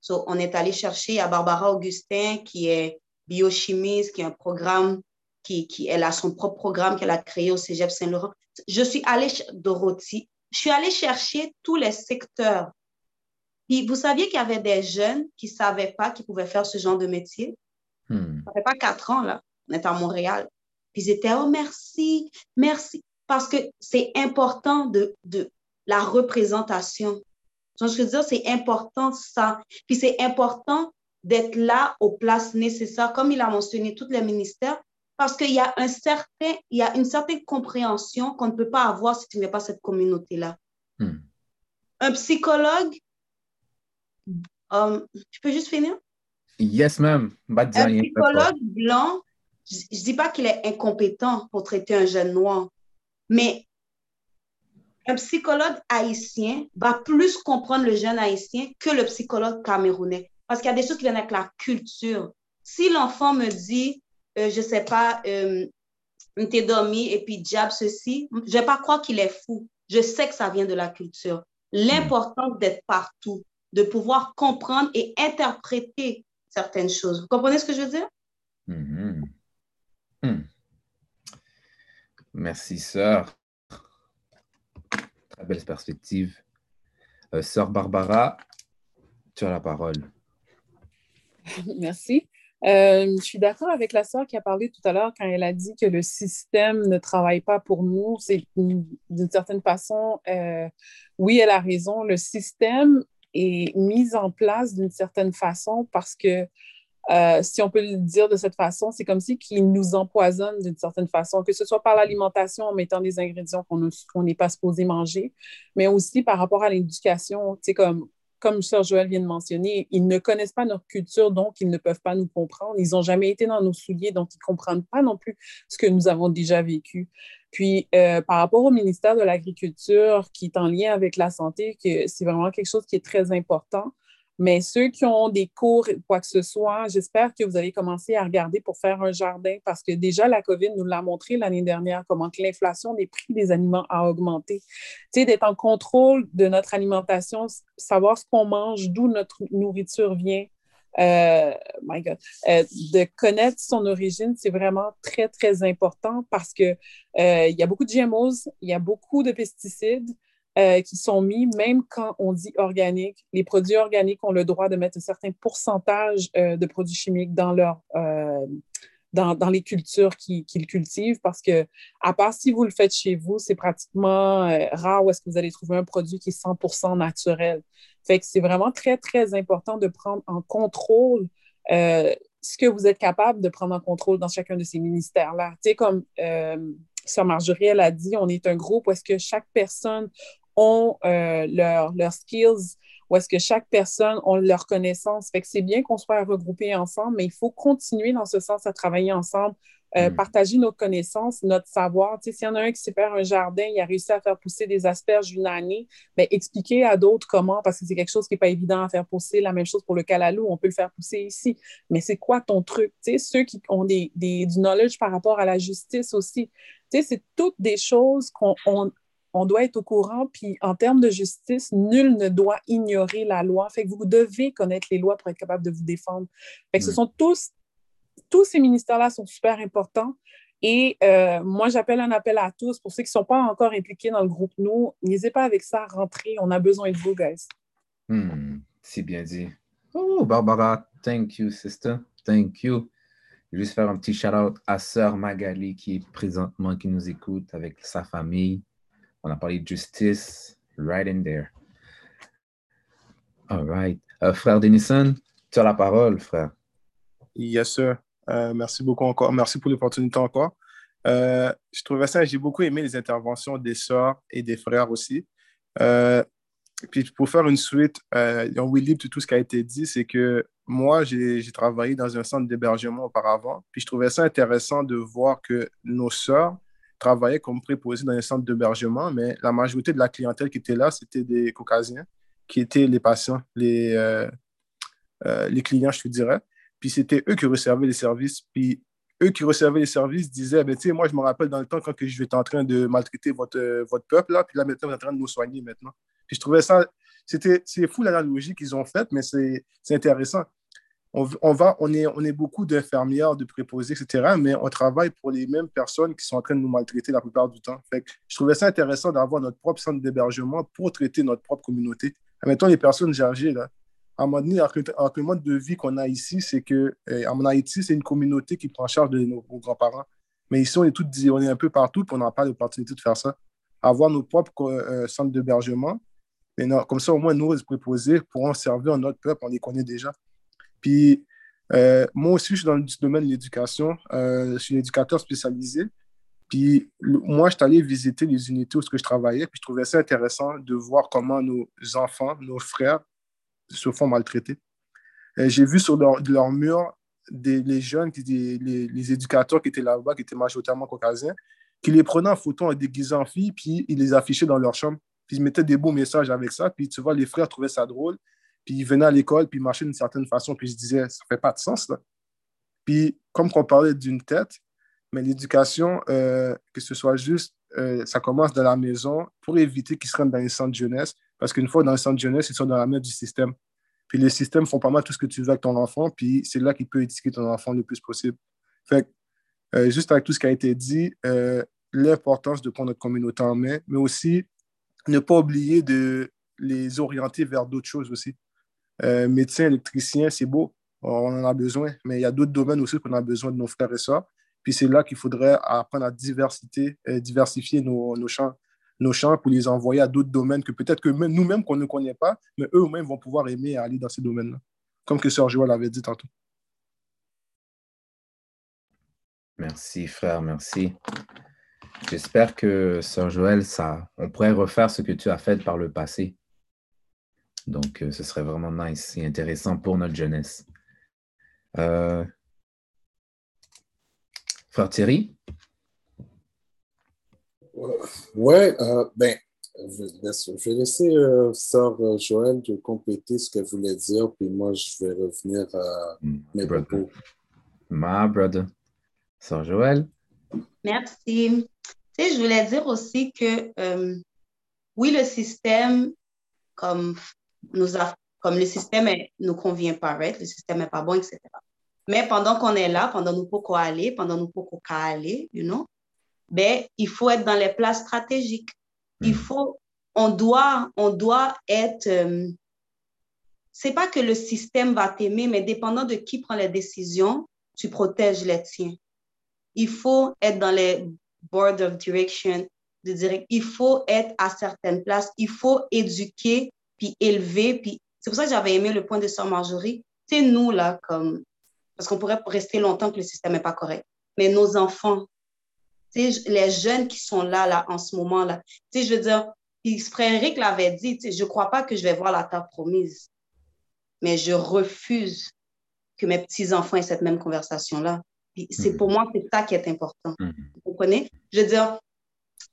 So, on est allé chercher à Barbara Augustin, qui est biochimiste, qui a un programme, qui, qui elle a son propre programme qu'elle a créé au Cégep Saint-Laurent. Je suis allée, Dorothy, je suis allée chercher tous les secteurs. Puis vous saviez qu'il y avait des jeunes qui ne savaient pas qu'ils pouvaient faire ce genre de métier? Hmm. Ça fait pas quatre ans, là. On est à Montréal. Puis ils étaient, oh merci, merci. Parce que c'est important de, de la représentation. Donc, je veux dire, c'est important ça. Puis c'est important d'être là aux places nécessaires, comme il a mentionné tous les ministères, parce qu'il y a un certain, il y a une certaine compréhension qu'on ne peut pas avoir si tu n'es pas cette communauté-là. Hmm. Un psychologue, um, tu peux juste finir? Yes, ma'am. Un psychologue blanc je ne dis pas qu'il est incompétent pour traiter un jeune noir, mais un psychologue haïtien va plus comprendre le jeune haïtien que le psychologue camerounais. Parce qu'il y a des choses qui viennent avec la culture. Si l'enfant me dit, euh, je ne sais pas, euh, t'es dormi et puis diable ceci, je ne vais pas croire qu'il est fou. Je sais que ça vient de la culture. L'importance d'être partout, de pouvoir comprendre et interpréter certaines choses. Vous comprenez ce que je veux dire? Mm-hmm. Hmm. Merci, sœur. Très belle perspective. Euh, sœur Barbara, tu as la parole. Merci. Euh, je suis d'accord avec la sœur qui a parlé tout à l'heure quand elle a dit que le système ne travaille pas pour nous. C'est d'une certaine façon, euh, oui, elle a raison. Le système est mis en place d'une certaine façon parce que euh, si on peut le dire de cette façon, c'est comme si qu'ils nous empoisonnent d'une certaine façon, que ce soit par l'alimentation en mettant des ingrédients qu'on n'est pas supposé manger, mais aussi par rapport à l'éducation, comme comme Sœur Joël vient de mentionner, ils ne connaissent pas notre culture, donc ils ne peuvent pas nous comprendre. Ils n'ont jamais été dans nos souliers, donc ils ne comprennent pas non plus ce que nous avons déjà vécu. Puis, euh, par rapport au ministère de l'Agriculture, qui est en lien avec la santé, c'est vraiment quelque chose qui est très important. Mais ceux qui ont des cours, quoi que ce soit, j'espère que vous allez commencer à regarder pour faire un jardin parce que déjà la COVID nous l'a montré l'année dernière, comment l'inflation des prix des aliments a augmenté. Tu sais, d'être en contrôle de notre alimentation, savoir ce qu'on mange, d'où notre nourriture vient, euh, my God, euh, de connaître son origine, c'est vraiment très, très important parce qu'il euh, y a beaucoup de GMOs, il y a beaucoup de pesticides. Euh, qui sont mis, même quand on dit organique. Les produits organiques ont le droit de mettre un certain pourcentage euh, de produits chimiques dans, leur, euh, dans, dans, les cultures qu'ils cultivent parce que, à part si vous le faites chez vous, c'est pratiquement rare où est-ce que vous allez trouver un produit qui est 100 naturel. Fait c'est vraiment très, très important de prendre en contrôle ce que vous êtes capable de prendre en contrôle dans chacun de ces ministères-là. Tu sais, comme Sœur Marjorie, elle a dit, on est un groupe où est-ce que chaque personne ont euh, leurs skills, ou est-ce que chaque personne a leur connaissance. Fait que c'est bien qu'on soit regroupés ensemble, mais il faut continuer dans ce sens à travailler ensemble, euh, mm. partager nos connaissances, notre savoir. Tu sais, s'il y en a un qui sait faire un jardin, il a réussi à faire pousser des asperges une année, bien, expliquer à d'autres comment, parce que c'est quelque chose qui n'est pas évident à faire pousser. La même chose pour le calalou, on peut le faire pousser ici. Mais c'est quoi ton truc? Tu sais, ceux qui ont des, des, du knowledge par rapport à la justice aussi. Tu sais, c'est toutes des choses qu'on on doit être au courant, puis en termes de justice, nul ne doit ignorer la loi. Fait que vous devez connaître les lois pour être capable de vous défendre. Fait que ce sont tous, tous ces ministères-là sont super importants. Et euh, moi, j'appelle un appel à tous, pour ceux qui ne sont pas encore impliqués dans le groupe Nous, n'hésitez pas avec ça, rentrez, on a besoin de vous, guys. Hmm, c'est bien dit. Oh, Barbara, thank you, sister. Thank you. Je vais juste faire un petit shout-out à Sœur Magali qui est présentement, qui nous écoute avec sa famille. On a parlé de justice, right in there. All right. Euh, frère Denison, tu as la parole, frère. Yes, sir. Euh, merci beaucoup encore. Merci pour l'opportunité encore. Euh, je trouvais ça, j'ai beaucoup aimé les interventions des sœurs et des frères aussi. puis pour faire une suite, on will live tout ce qui a été dit, c'est que moi, j'ai travaillé dans un centre d'hébergement auparavant. Puis je trouvais ça intéressant de voir que nos sœurs travaillaient comme préposés dans les centres d'hébergement, mais la majorité de la clientèle qui était là, c'était des Caucasiens, qui étaient les patients, les, euh, euh, les clients, je te dirais. Puis c'était eux qui recevaient les services. Puis eux qui recevaient les services disaient, ben, tu sais, moi, je me rappelle dans le temps quand que je en train de maltraiter votre, votre peuple, là, puis là, maintenant, vous êtes en train de nous soigner maintenant. Puis je trouvais ça, c'est fou l'analogie qu'ils ont faite, mais c'est intéressant on, va, on, est, on est beaucoup d'infirmières, de préposés, etc., mais on travaille pour les mêmes personnes qui sont en train de nous maltraiter la plupart du temps. Fait je trouvais ça intéressant d'avoir notre propre centre d'hébergement pour traiter notre propre communauté. Mettons les personnes âgées, là, à un moment donné, avec le mode de vie qu'on a ici, c'est que eh, en Haïti, c'est une communauté qui prend charge de nos, grands-parents. Mais ici, on est, toutes, on est un peu partout, puis on n'a pas l'opportunité de faire ça. Avoir nos propres euh, centres d'hébergement, comme ça, au moins, nous, les préposés pourront servir notre peuple, on les connaît déjà. Puis, euh, moi aussi, je suis dans le domaine de l'éducation. Euh, je suis éducateur spécialisé. Puis, moi, je suis allé visiter les unités où je travaillais. Puis, je trouvais ça intéressant de voir comment nos enfants, nos frères, se font maltraiter. Euh, j'ai vu sur leur, leur mur des, les jeunes, les, les, éducateurs qui étaient là-bas, qui étaient majoritairement caucasiens, qui les prenaient en photo en déguisant en filles, puis ils les affichaient dans leur chambre. Puis ils mettaient des beaux messages avec ça. Puis tu vois, les frères trouvaient ça drôle. Puis il venait à l'école, puis il marchait d'une certaine façon, puis je disais, ça fait pas de sens, là. Puis comme on parlait d'une tête, mais l'éducation, euh, que ce soit juste, euh, ça commence dans la maison pour éviter qu'ils se rendent dans les centres de jeunesse, parce qu'une fois dans les centres de jeunesse, ils sont dans la main du système. Puis les systèmes font pas mal tout ce que tu veux avec ton enfant, puis c'est là qu'il peut éduquer ton enfant le plus possible. Fait euh, juste avec tout ce qui a été dit, l'importance de prendre notre communauté en main, mais aussi ne pas oublier de les orienter vers d'autres choses aussi. Euh, médecin, électricien, c'est beau, on en a besoin, mais il y a d'autres domaines aussi qu'on a besoin de nos frères et sœurs. Puis c'est là qu'il faudrait apprendre à diversité, euh, diversifier nos, champs, nos champs pour les envoyer à d'autres domaines que peut-être que nous-mêmes qu'on ne connaît pas, mais eux-mêmes vont pouvoir aimer aller dans ces domaines-là, comme que Sœur Joël avait dit tantôt. Merci, frère, merci. J'espère que, Sœur Joël, ça, on pourrait refaire ce que tu as fait par le passé. Donc, euh, ce serait vraiment nice et intéressant pour notre jeunesse. Euh, frère Thierry? Ouais, euh, ben, Je vais laisser euh, Sœur euh, Joël de compléter ce qu'elle voulait dire, puis moi, je vais revenir à mm, mes propos. My brother. Sœur Joël? Merci. Tu sais, je voulais dire aussi que euh, oui, le système, comme, nous a, comme le système ne nous convient pas, right? le système n'est pas bon, etc. Mais pendant qu'on est là, pendant nous pouvons aller, pendant nous pouvons aller, you know, ben, il faut être dans les places stratégiques. Il hmm. faut, on doit, on doit être, euh, c'est pas que le système va t'aimer, mais dépendant de qui prend les décisions, tu protèges les tiens. Il faut être dans les board of direction, de dire, il faut être à certaines places, il faut éduquer, puis élever, puis c'est pour ça que j'avais aimé le point de Sœur Marjorie. C'est nous, là, comme, parce qu'on pourrait rester longtemps que le système n'est pas correct, mais nos enfants, les jeunes qui sont là, là, en ce moment-là. Je veux dire, frère Eric l'avait dit, je ne crois pas que je vais voir la terre promise, mais je refuse que mes petits-enfants aient cette même conversation-là. C'est mhm. pour moi, c'est ça qui est important. Mhm. Vous comprenez? Je veux dire,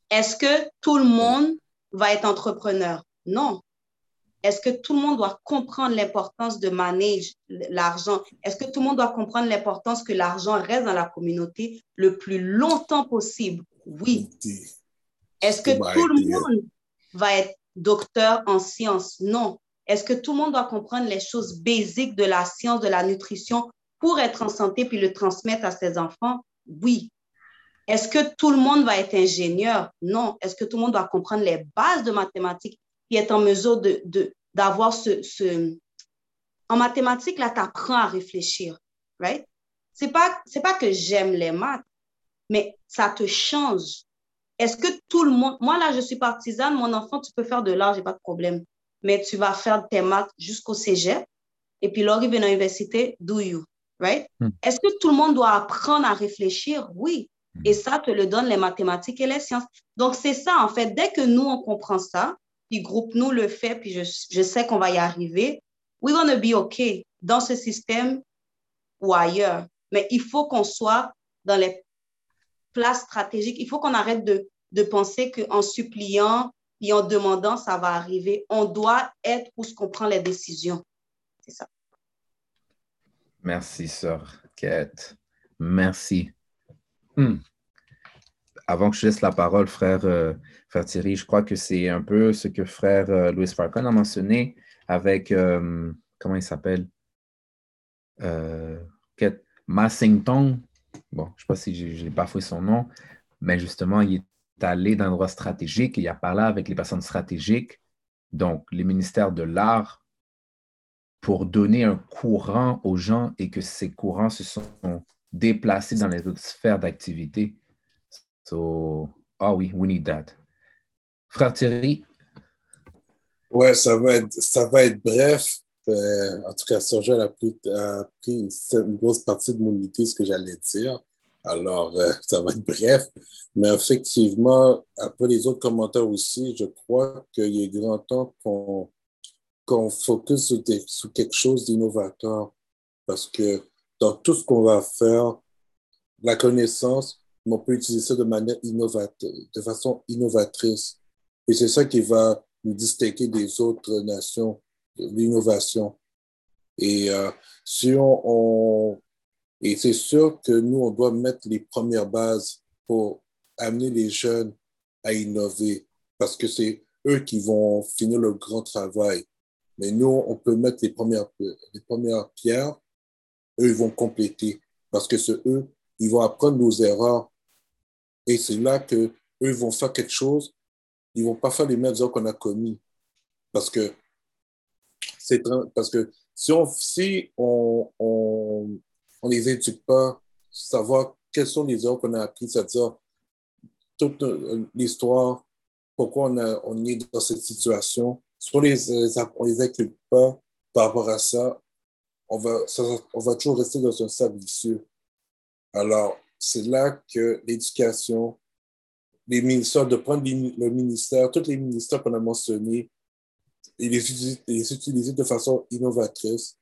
est-ce que tout le monde va être entrepreneur? Non. Est-ce que tout le monde doit comprendre l'importance de manager l'argent? Est-ce que tout le monde doit comprendre l'importance que l'argent reste dans la communauté le plus longtemps possible? Oui. Est-ce que tout le monde va être docteur en sciences? Non. Est-ce que tout le monde doit comprendre les choses basiques de la science, de la nutrition pour être en santé puis le transmettre à ses enfants? Oui. Est-ce que tout le monde va être ingénieur? Non. Est-ce que tout le monde doit comprendre les bases de mathématiques qui est en mesure de, d'avoir ce, ce, En mathématiques, là, tu apprends à réfléchir, right? C'est pas, c'est pas que j'aime les maths, mais ça te change. Est-ce que tout le monde... Moi, là, je suis partisane, mon enfant, tu peux faire de l'art, j'ai pas de problème. Mais tu vas faire tes maths jusqu'au cégep, et puis l'arrivée à l'université, do you, right? Hmm. Est-ce que tout le monde doit apprendre à réfléchir? Oui. Hmm. Et ça te le donne les mathématiques et les sciences. Donc, c'est ça, en fait. Dès que nous, on comprend ça, puis groupe nous le fait, puis je, je sais qu'on va y arriver. We're gonna be OK dans ce système ou ailleurs. Mais il faut qu'on soit dans les places stratégiques. Il faut qu'on arrête de, de penser qu'en suppliant et en demandant, ça va arriver. On doit être où ce qu'on prend les décisions. C'est ça. Merci, sœur Kate. Merci. Hmm avant que je laisse la parole, frère, euh, frère Thierry, je crois que c'est un peu ce que frère euh, Louis Farcon a mentionné avec, euh, comment il s'appelle? Massington. Bon, je ne sais pas si pas fait son nom, mais justement, il est allé dans un endroit stratégique, il a parlé avec les personnes stratégiques, donc les ministères de l'art, pour donner un courant aux gens et que ces courants se sont déplacés dans les autres sphères d'activité. So, ah oui, we need that. Frère Thierry? Ouais, ça va être, ça va être bref. Euh, en tout cas, Sergio a pris, a pris une, grosse partie de mon idée, ce que j'allais dire. Alors, euh, ça va être bref. Mais effectivement, après les autres commentaires aussi, je crois qu'il est grand temps qu'on qu'on focus sur, quelque chose d'innovateur. Parce que dans tout ce qu'on va faire, la connaissance, on peut utiliser ça de manière innovatrice, de façon innovatrice. Et c'est ça qui va nous distinguer des autres nations, l'innovation. Et euh, si on, et c'est sûr que nous, on doit mettre les premières bases pour amener les jeunes à innover, parce que c'est eux qui vont finir le grand travail. Mais nous, on peut mettre les premières, les premières pierres, eux, ils vont compléter, parce que c'est eux, ils vont apprendre nos erreurs et c'est là qu'eux vont faire quelque chose. Ils vont pas faire les mêmes erreurs qu'on a commis. Parce que, c'est, parce que si on si on, on, les éduque pas, savoir quelles sont les erreurs qu'on a apprises, c'est-à-dire toute euh, l'histoire, pourquoi on est dans cette situation, si on les, on les inculque pas par rapport à ça, on va, on va toujours rester dans un cercle vicieux. Alors, c'est là que l'éducation, les ministères, de prendre le ministère, tous les ministères qu'on a mentionnés, et les, utiliser de façon innovatrice.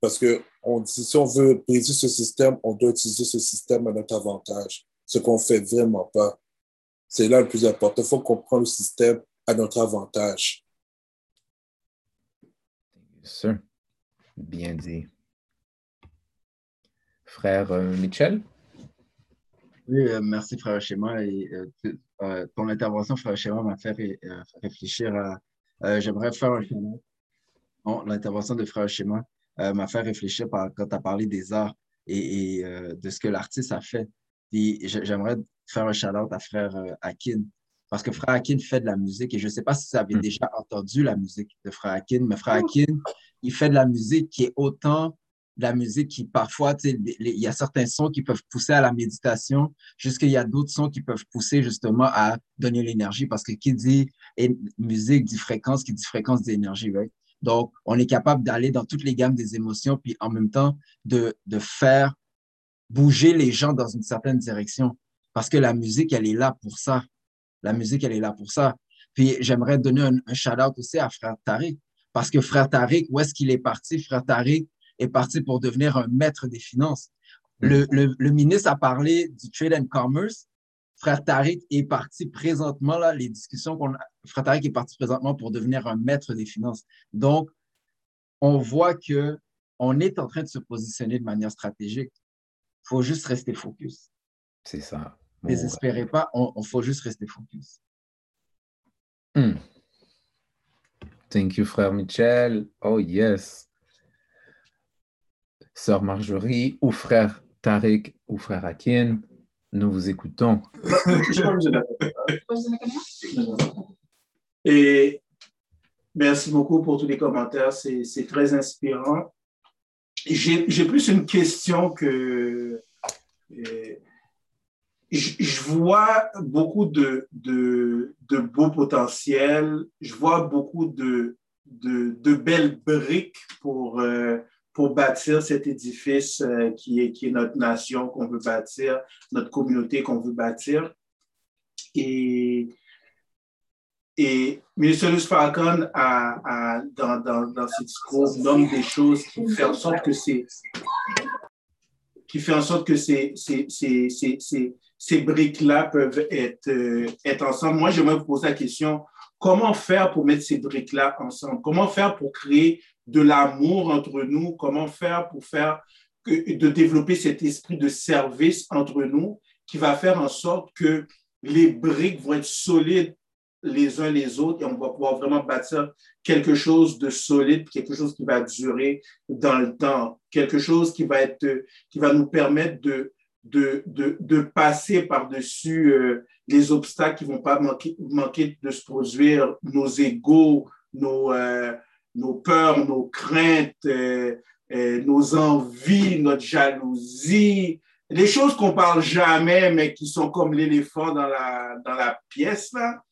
Parce que si on veut briser ce système, on doit utiliser ce système à notre avantage, ce qu'on ne fait vraiment pas. C'est là le plus important. Il faut comprendre le système à notre avantage. Bien dit. Frère euh, Michel? Oui, euh, merci, frère Schéma. Et, euh, ton intervention, frère Schéma, m'a fait réfléchir à. J'aimerais faire un bon, L'intervention de frère Schéma m'a fait réfléchir par, quand tu as parlé des arts et, de ce que l'artiste a fait. J'aimerais faire un shout-out à frère Akin. Parce que Frère Akin fait de la musique et je ne sais pas si vous avez hmm. déjà entendu la musique de Frère Akin, mais Frère oh. Akin, il fait de la musique qui est autant la musique qui parfois, il y a certains sons qui peuvent pousser à la méditation, jusqu'il y a d'autres sons qui peuvent pousser justement à donner l'énergie parce que qui dit musique dit fréquence, qui dit fréquence dit énergie. Donc, on est capable d'aller dans toutes les gammes des émotions, puis en même temps de, de faire bouger les gens dans une certaine direction. Parce que la musique, elle est là pour ça. La musique, elle est là pour ça. Puis j'aimerais donner un, shout-out aussi à Frère Tariq, parce que Frère Tariq, où est-ce qu'il est parti? Frère Tariq est parti pour devenir un maître des finances. Le, le, ministre a parlé du Trade and Commerce. Frère Tariq est parti présentement, là, les discussions qu'on a, Frère Tariq est parti présentement pour devenir un maître des finances. Donc, on voit que on est en train de se positionner de manière stratégique. Il faut juste rester focus. C'est ça. Désespérez pas, on, faut juste rester focus. Hmm. Thank you, frère Michel. Oh yes. Sœur Marjorie ou frère Tariq ou frère Akin, nous vous écoutons. Et merci beaucoup pour tous les commentaires, c'est très inspirant. J'ai plus une question que... Euh, je, vois beaucoup de, de, de, beaux potentiels, je vois beaucoup de, de, belles briques pour, euh, pour bâtir cet édifice euh, qui, est, notre nation qu'on veut bâtir, notre communauté qu'on veut bâtir. Et, et Ministre Falcon, a, dans, dans, dans ses discours, nomme des choses qui font en sorte que c'est qui fait en sorte que c'est ces briques-là peuvent être, euh, être ensemble. Moi, j'aimerais vous poser la question, comment faire pour mettre ces briques-là ensemble? Comment faire pour créer de l'amour entre nous? Comment faire pour faire de développer cet esprit de service entre nous qui va faire en sorte que les briques vont être solides les uns les autres et on va pouvoir vraiment bâtir quelque chose de solide, quelque chose qui va durer dans le temps, quelque chose qui va, être, qui va nous permettre de, de, de, de passer par-dessus euh, les obstacles qui ne vont pas manquer, manquer, de se produire, nos égaux, nos, euh, nos peurs, nos craintes, euh, nos envies, notre jalousie, les choses qu'on parle jamais, mais qui sont comme l'éléphant dans la, dans la pièce. Là.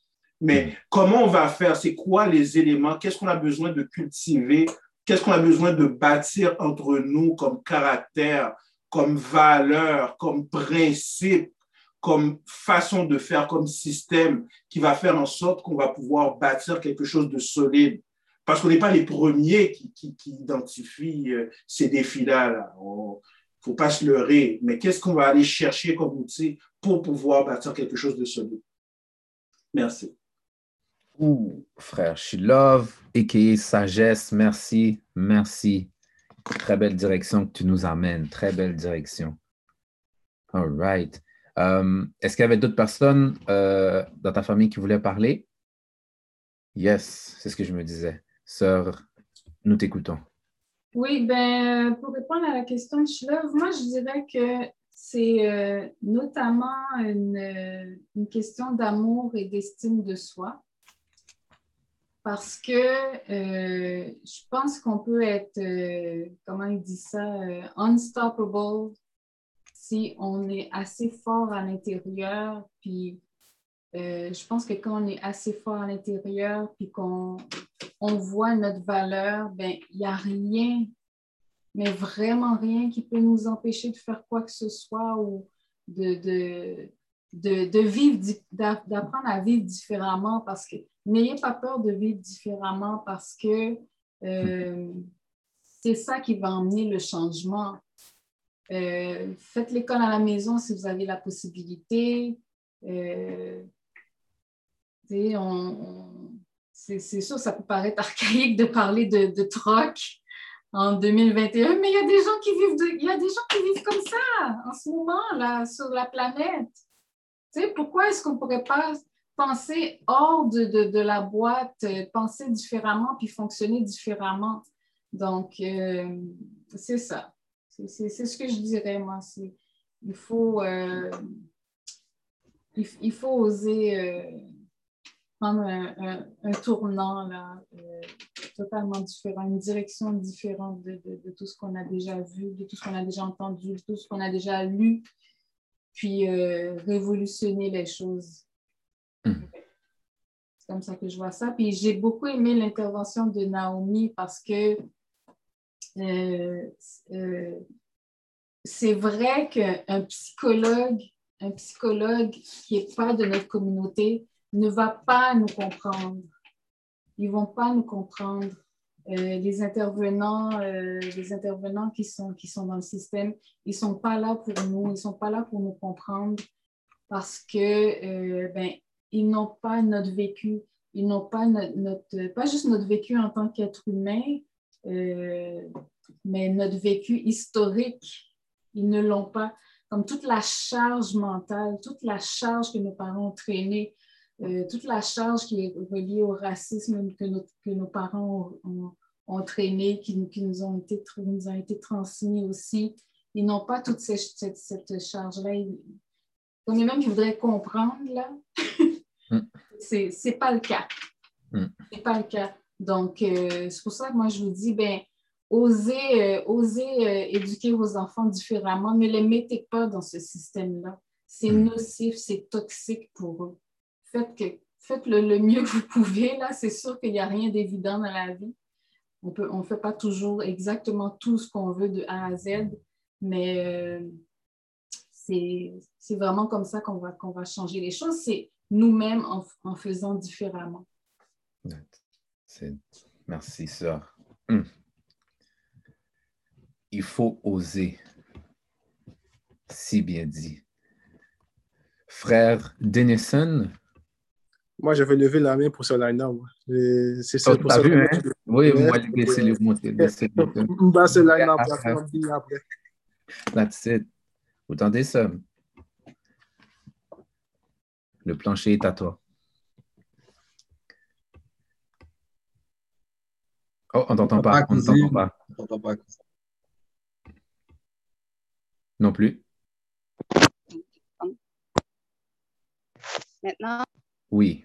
Mais mm. comment on va faire? C'est quoi les éléments? Qu'est-ce qu'on a besoin de cultiver? Qu'est-ce qu'on a besoin de bâtir entre nous comme caractère, comme valeur, comme principe, comme façon de faire, comme système qui va faire en sorte qu'on va pouvoir bâtir quelque chose de solide? Parce qu'on n'est pas les premiers qui, identifient euh, ces défis-là. Il ne faut pas se leurrer. Mais qu'est-ce qu'on va aller chercher comme outil pour pouvoir bâtir quelque chose de solide? Merci. Ouh, frère Shilov, et Sagesse, merci, merci. Très belle direction que tu nous amènes. Très belle direction. All right. Euh, est-ce qu'il y avait d'autres personnes euh, dans ta famille qui voulaient parler? Yes, c'est ce que je me disais. Sœur, nous t'écoutons. Oui, ben, pour répondre à la question de Shilov, moi, je dirais que c'est euh, notamment une, une question d'amour et d'estime de soi parce que euh, je pense qu'on peut être, euh, comment il dit ça, euh, unstoppable si on est assez fort à l'intérieur. Puis je pense que quand on est assez fort à l'intérieur, puis qu'on on voit notre valeur, ben il n'y a rien, mais vraiment rien qui peut nous empêcher de faire quoi que ce soit ou de, vivre, d'apprendre à vivre différemment parce que n'ayez pas peur de vivre différemment parce que euh, c'est ça qui va emmener le changement. Euh, faites l'école à la maison si vous avez la possibilité. Euh, c'est sûr, ça peut paraître archaïque de parler de, de troc en 2021, mais il y a des gens qui vivent, il y a des gens qui vivent comme ça en ce moment là sur la planète. pourquoi est-ce qu'on ne pourrait pas penser hors de, la boîte, euh, penser différemment puis fonctionner différemment? Donc, euh, c'est ça. C'est ce que je dirais, moi. Il faut, euh, il, faut oser prendre un, tournant là, totalement différent, une direction différente de, tout ce qu'on a déjà vu, de tout ce qu'on a déjà entendu, de tout ce qu'on a déjà lu, puis euh, révolutionner les choses. Hmm. C'est comme ça que je vois ça. Puis j'ai beaucoup aimé l'intervention de Naomi parce que euh, euh, c'est vrai qu'un psychologue, un psychologue qui n'est pas de notre communauté ne va pas nous comprendre ils ne vont pas nous comprendre. Euh, les intervenants, euh, les intervenants qui sont, qui sont dans le système, ils ne sont pas là pour nous, ils sont pas là pour nous comprendre parce que euh, ben, n'ont pas notre vécu, ils n'ont pas notre, pas juste notre vécu en tant qu'être humain, mais notre vécu historique. Ils ne l'ont pas. Comme toute la charge mentale, toute la charge que nos parents ont traînée, euh, toute la charge qui est reliée au racisme que, que nos parents ont, ont, traîné, qui, qui, nous, ont été, nous ont été transmis aussi. Ils n'ont pas toute cette, cette, charge-là. Est même qui voudraient comprendre, là. Mm. c'est Ce n'est pas le cas. Mm. C'est pas le cas. Donc, euh, c'est pour ça que moi, je vous dis, ben, osez, euh, osez éduquer vos enfants différemment. Ne les mettez pas dans ce système-là. C'est mm. nocif, c'est toxique pour eux faites, faites le, mieux que vous pouvez. Là, c'est sûr qu'il n'y a rien d'évident dans la vie. On ne on fait pas toujours exactement tout ce qu'on veut de A à Z, mais euh, c'est vraiment comme ça qu'on va, qu'on va changer les choses. C'est nous-mêmes en, en, faisant différemment. Merci, sœur. Hum. Il faut oser. Si bien dit. Frère Denison, moi, j'avais levé la main pour ce line-up. C'est ça. Oh, vu, hein? Oui, moi, j'ai baissé les monter. Bah, c'est line-up, après. That's it. Vous entendez ça? Le plancher est à toi. Oh, on t'entend pas. On ne t'entend pas. Non plus. Maintenant. Oui.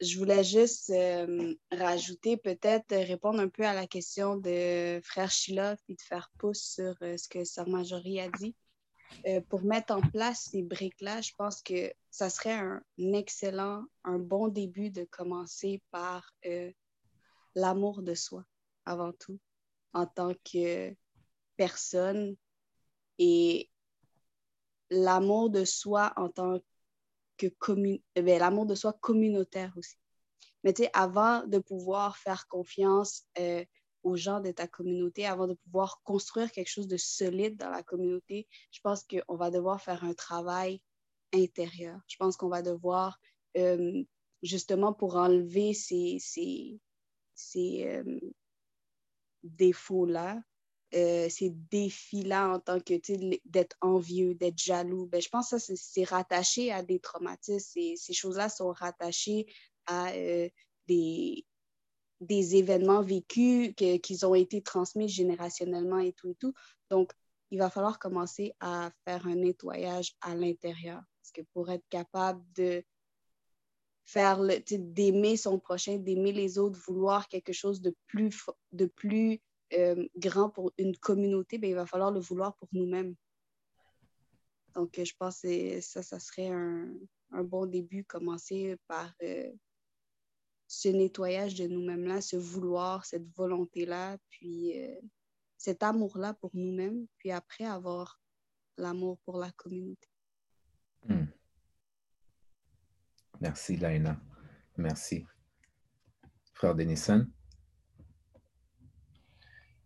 Je voulais juste euh, rajouter, peut-être répondre un peu à la question de frère Sheila, puis de faire pouce sur euh, ce que Sœur Marjorie a dit. Euh, pour mettre en place ces briques-là, je pense que ça serait un, excellent, un bon début de commencer par l'amour de soi, avant tout, en tant que personne, et l'amour de soi en tant que que eh l'amour de soi communautaire aussi. Mais tu sais, avant de pouvoir faire confiance euh, aux gens de ta communauté, avant de pouvoir construire quelque chose de solide dans la communauté, je pense qu'on va devoir faire un travail intérieur. Je pense qu'on va devoir, euh, justement, pour enlever ces, ces, ces euh, défauts-là, euh, ces défis-là en tant que d'être envieux, d'être jaloux, ben, je pense que ça, c'est rattaché à des traumatismes. Ces, ces choses-là sont rattachées à euh, des, des événements vécus qui ont été transmis générationnellement et tout et tout. Donc, il va falloir commencer à faire un nettoyage à l'intérieur. Parce que pour être capable de faire d'aimer son prochain, d'aimer les autres, vouloir quelque chose de plus, de plus euh, grand pour une communauté, ben, il va falloir le vouloir pour nous-mêmes. Donc, je pense que ça, ça serait un, bon début, commencer par euh, ce nettoyage de nous-mêmes-là, ce vouloir, cette volonté-là, puis euh, cet amour-là pour nous-mêmes, puis après avoir l'amour pour la communauté. Hmm. Merci, Laina. Merci. Frère Denison.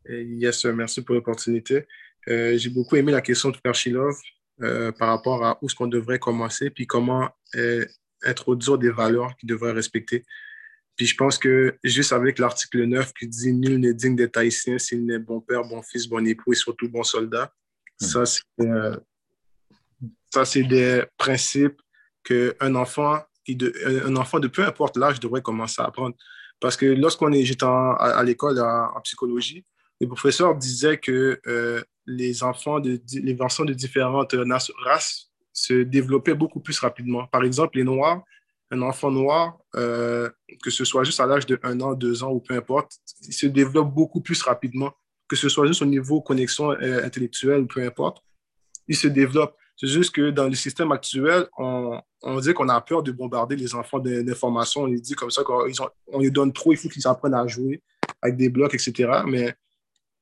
Yes, merci pour l'opportunité. Euh, j'ai beaucoup aimé la question de Frère Shilov euh, par rapport à où est-ce qu'on devrait commencer, puis comment introduire des valeurs qu'ils devraient respecter. Puis je pense que juste avec l'article 9 qui dit Nul n'est digne d'être haïtien s'il n'est bon père, bon fils, bon époux et surtout bon soldat, hmm. ça, c'est euh, ça, c'est des principes qu'un enfant, de, un enfant de peu importe l'âge devrait commencer à apprendre. Parce que lorsqu'on est, j'étais à, l'école en, psychologie, les professeurs disaient que euh, les enfants de, les enfants de différentes races se développaient beaucoup plus rapidement. Par exemple, les Noirs un enfant noir, euh, que ce soit juste à l'âge de 1 an, 2 ans ou peu importe, il se développe beaucoup plus rapidement, que ce soit juste au niveau connexion euh, intellectuelle ou peu importe, il se développe. C'est juste que dans le système actuel, on, on dit qu'on a peur de bombarder les enfants d'informations. On les dit comme ça, on les donne trop, il faut qu'ils apprennent à jouer avec des blocs, etc. Mais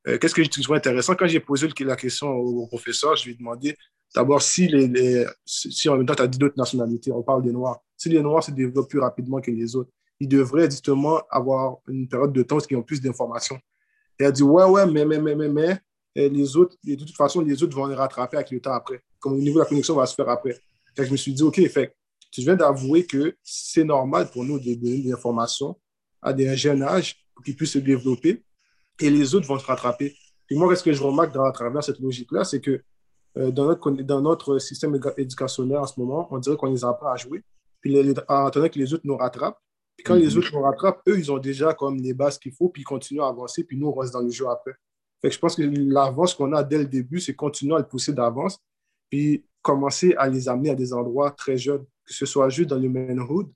euh, qu'est-ce que je trouve intéressant? Quand j'ai posé la question au, professeur, je lui ai demandé d'abord si, les, si en même temps tu as dit d'autres nationalités, on parle des Noirs si les Noirs se développent plus rapidement que les autres, ils devraient justement avoir une période de temps où ils ont plus d'informations. Et elle dit, ouais, ouais, mais, mais, mais, mais, mais, les autres, de toute façon, les autres vont les rattraper avec le temps après. Comme au niveau de la connexion va se faire après. je me suis dit, OK, fait, tu viens d'avouer que c'est normal pour nous de donner des informations à des jeunes âge pour qu'ils puissent se développer et les autres vont se rattraper. Et moi, ce que je remarque dans, à travers cette logique-là, c'est que euh, dans, notre, dans notre système éducationnel en ce moment, on dirait qu'on les apprend à jouer, puis les, en attendant que les autres nous rattrapent. Puis quand les mhm. autres nous rattrapent, eux, ils ont déjà comme les bases qu'il faut, puis ils continuent à avancer, puis nous, on reste dans le jeu après. Fait que je pense que l'avance qu'on a dès le début, c'est continuer à le pousser d'avance, puis commencer à les amener à des endroits très jeunes, que ce soit juste dans le manhood,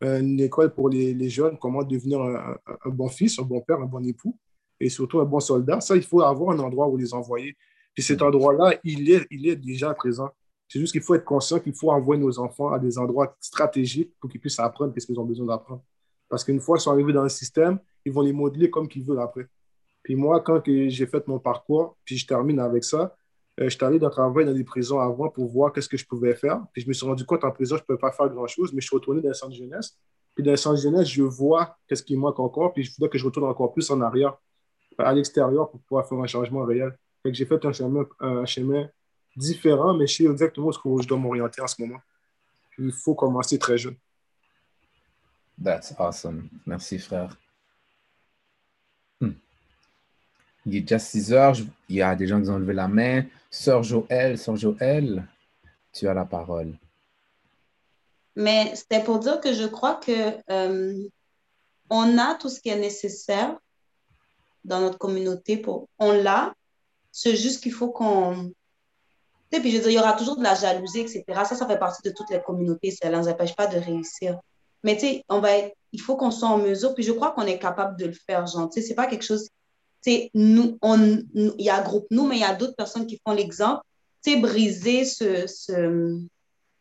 une école pour les, les jeunes, comment devenir un, un, bon fils, un bon père, un bon époux, et surtout un bon soldat. Ça, il faut avoir un endroit où les envoyer. Puis cet mhm. endroit-là, il est, il est déjà présent. C'est juste qu'il faut être conscient qu'il faut envoyer nos enfants à des endroits stratégiques pour qu'ils puissent apprendre ce qu'ils ont besoin d'apprendre. Parce qu'une fois qu'ils sont arrivés dans le système, ils vont les modeler comme qu'ils veulent après. Puis moi, quand j'ai fait mon parcours, puis je termine avec ça, euh, je suis allé dans travailler dans des prisons avant pour voir qu'est-ce que je pouvais faire. Puis je me suis rendu compte en prison, je ne pouvais pas faire grand-chose, mais je suis retourné dans le centre de jeunesse. Puis dans le centre de jeunesse, je vois qu'est-ce qui manque encore, puis je voudrais que je retourne encore plus en arrière, à l'extérieur, pour pouvoir faire un changement réel. Que j'ai fait un chemin, un chemin différent, mais je sais exactement où je dois m'orienter en ce moment. Il faut commencer très jeune. That's awesome. Merci, frère. Hmm. Il est déjà 6 heures. Il y a des gens qui ont levé la main. Sœur Joël, Sœur Joël, tu as la parole. Mais c'était pour dire que je crois que euh, on a tout ce qui est nécessaire dans notre communauté. On l'a. C'est juste qu'il faut qu'on puis je veux dire, il y aura toujours de la jalousie, etc. Ça, ça fait partie de toutes les communautés. Ça ne nous empêche pas de réussir. Mais tu sais, on va il faut qu'on soit en mesure. Puis je crois qu'on est capable de le faire, genre. Tu sais, c'est pas quelque chose. Tu sais, nous, on, il y a un groupe nous, mais il y a d'autres personnes qui font l'exemple. Tu sais, briser ce, ce,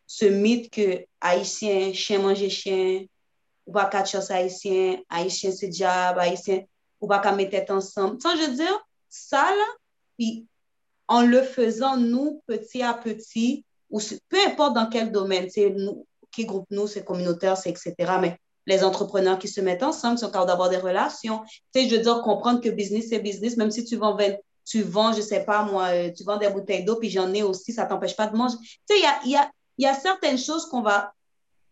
ce mythe que haïtien, chien manger chien, choses haïtien, haïtien c'est diable, haïtien, ou pas qu'à mettre ensemble. Sais, je veux dire, ça, là, puis en le faisant, nous, petit à petit, ou peu importe dans quel domaine, nous, qui groupe nous, c'est communautaire, c'est etc. Mais les entrepreneurs qui se mettent ensemble sont capables d'avoir des relations. Tu je veux dire, comprendre que business, c'est business, même si tu vends, tu vends, je sais pas moi, euh, tu vends des bouteilles d'eau, puis j'en ai aussi, ça t'empêche pas de manger. Tu sais, il y a, y, a, y a certaines choses qu'on va,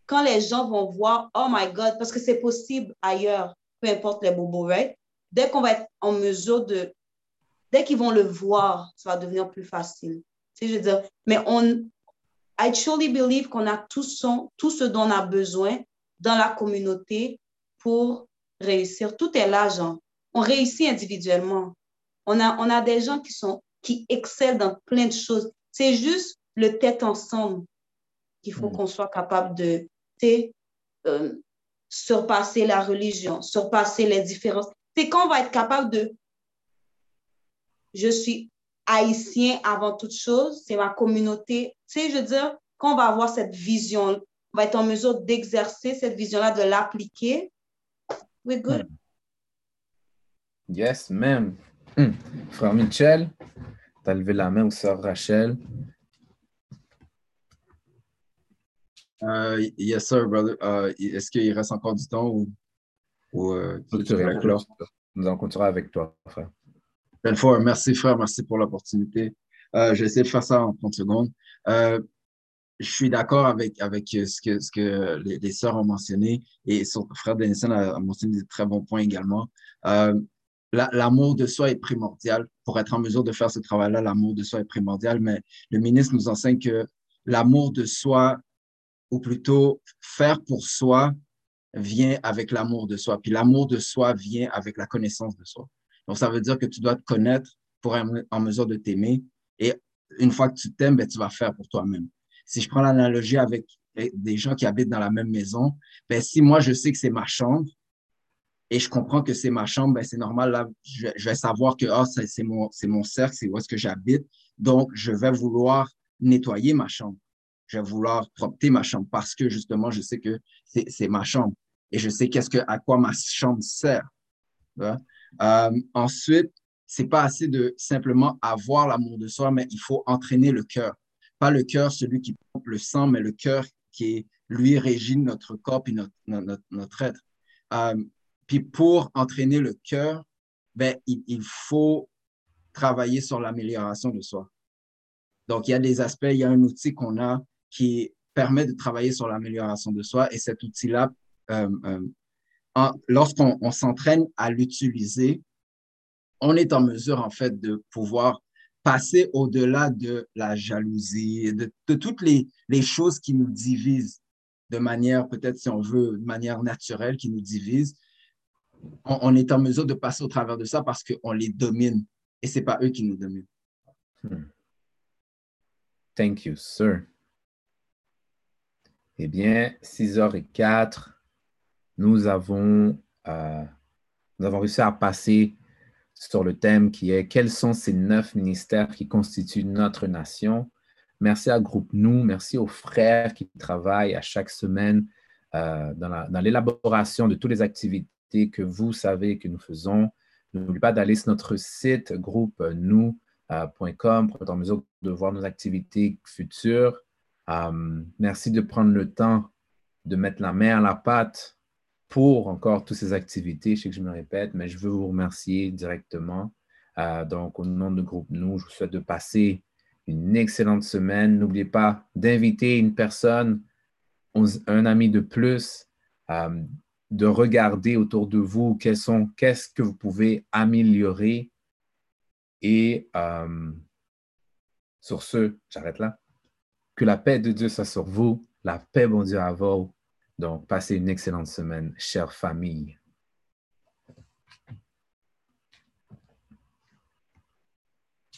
quand les gens vont voir, oh my God, parce que c'est possible ailleurs, peu importe les bobos, right? Dès qu'on va être en mesure de dès qu'ils vont le voir, ça va devenir plus facile. Tu je veux dire, mais on, I truly believe qu'on a tout, son, tout ce dont on a besoin dans la communauté pour réussir. Tout est là, genre. On réussit individuellement. On a, on a des gens qui, sont, qui excellent dans plein de choses. C'est juste le tête ensemble qu'il faut mm. qu'on soit capable de euh, surpasser la religion, surpasser les différences. C'est qu'on va être capable de je suis haïtien avant toute chose, c'est ma communauté. Tu sais, je veux dire, quand on va avoir cette vision, on va être en mesure d'exercer cette vision-là, de l'appliquer. We're good? Hmm. Yes, même. Hmm. Frère Michel, tu as levé la main ou sœur Rachel? Uh, yes, sir, brother. Uh, Est-ce qu'il reste encore du temps ou, ou uh, Nous allons continuer avec toi, frère. Belle fois, merci frère, merci pour l'opportunité. Euh, je vais essayer de faire ça en 30 secondes. Euh, je suis d'accord avec, avec ce que, ce que les, les sœurs ont mentionné et son frère Denison a, mentionné des très bons points également. Euh, l'amour de soi est primordial. Pour être en mesure de faire ce travail-là, l'amour de soi est primordial, mais le ministre nous enseigne que l'amour de soi, ou plutôt faire pour soi, vient avec l'amour de soi. Puis l'amour de soi vient avec la connaissance de soi. Donc, ça veut dire que tu dois te connaître pour être en mesure de t'aimer. Et une fois que tu t'aimes, ben, tu vas faire pour toi-même. Si je prends l'analogie avec des gens qui habitent dans la même maison, ben, si moi, je sais que c'est ma chambre et je comprends que c'est ma chambre, ben, c'est normal, là, je, vais savoir que oh, c'est mon, mon cercle, c'est où est-ce que j'habite. Donc, je vais vouloir nettoyer ma chambre. Je vais vouloir propter ma chambre parce que justement, je sais que c'est ma chambre et je sais qu'est-ce que, à quoi ma chambre sert. Euh, ensuite, c'est pas assez de simplement avoir l'amour de soi, mais il faut entraîner le cœur. Pas le cœur, celui qui pompe le sang, mais le cœur qui lui régit notre corps et notre, être. Euh, puis pour entraîner le cœur, ben, il, faut travailler sur l'amélioration de soi. Donc, il y a des aspects, il y a un outil qu'on a qui permet de travailler sur l'amélioration de soi et cet outil-là lorsqu'on s'entraîne à l'utiliser, on est en mesure, en fait, de pouvoir passer au-delà de la jalousie, de, de toutes les, les, choses qui nous divisent de manière, peut-être si on veut, de manière naturelle, qui nous divisent. On, est en mesure de passer au travers de ça parce qu'on les domine et ce n'est pas eux qui nous dominent. Hmm. Thank you, sir. Eh bien, 6 h 04 nous avons, euh, nous avons réussi à passer sur le thème qui est quels sont ces neuf ministères qui constituent notre nation. Merci à Groupe Nous, merci aux frères qui travaillent à chaque semaine euh, dans l'élaboration de toutes les activités que vous savez que nous faisons. N'oubliez pas d'aller sur notre site groupe nous.com pour être en mesure de voir nos activités futures. Euh, merci de prendre le temps de mettre la main à la pâte pour encore toutes ces activités. Je sais que je me répète, mais je veux vous remercier directement. Euh, donc, au nom du groupe Nous, je vous souhaite de passer une excellente semaine. N'oubliez pas d'inviter une personne, un ami de plus, euh, de regarder autour de vous qu'est-ce que vous pouvez améliorer. Et euh, sur ce, j'arrête là. Que la paix de Dieu soit sur vous, la paix, bon Dieu, à vous donc, passez une excellente semaine, chère famille.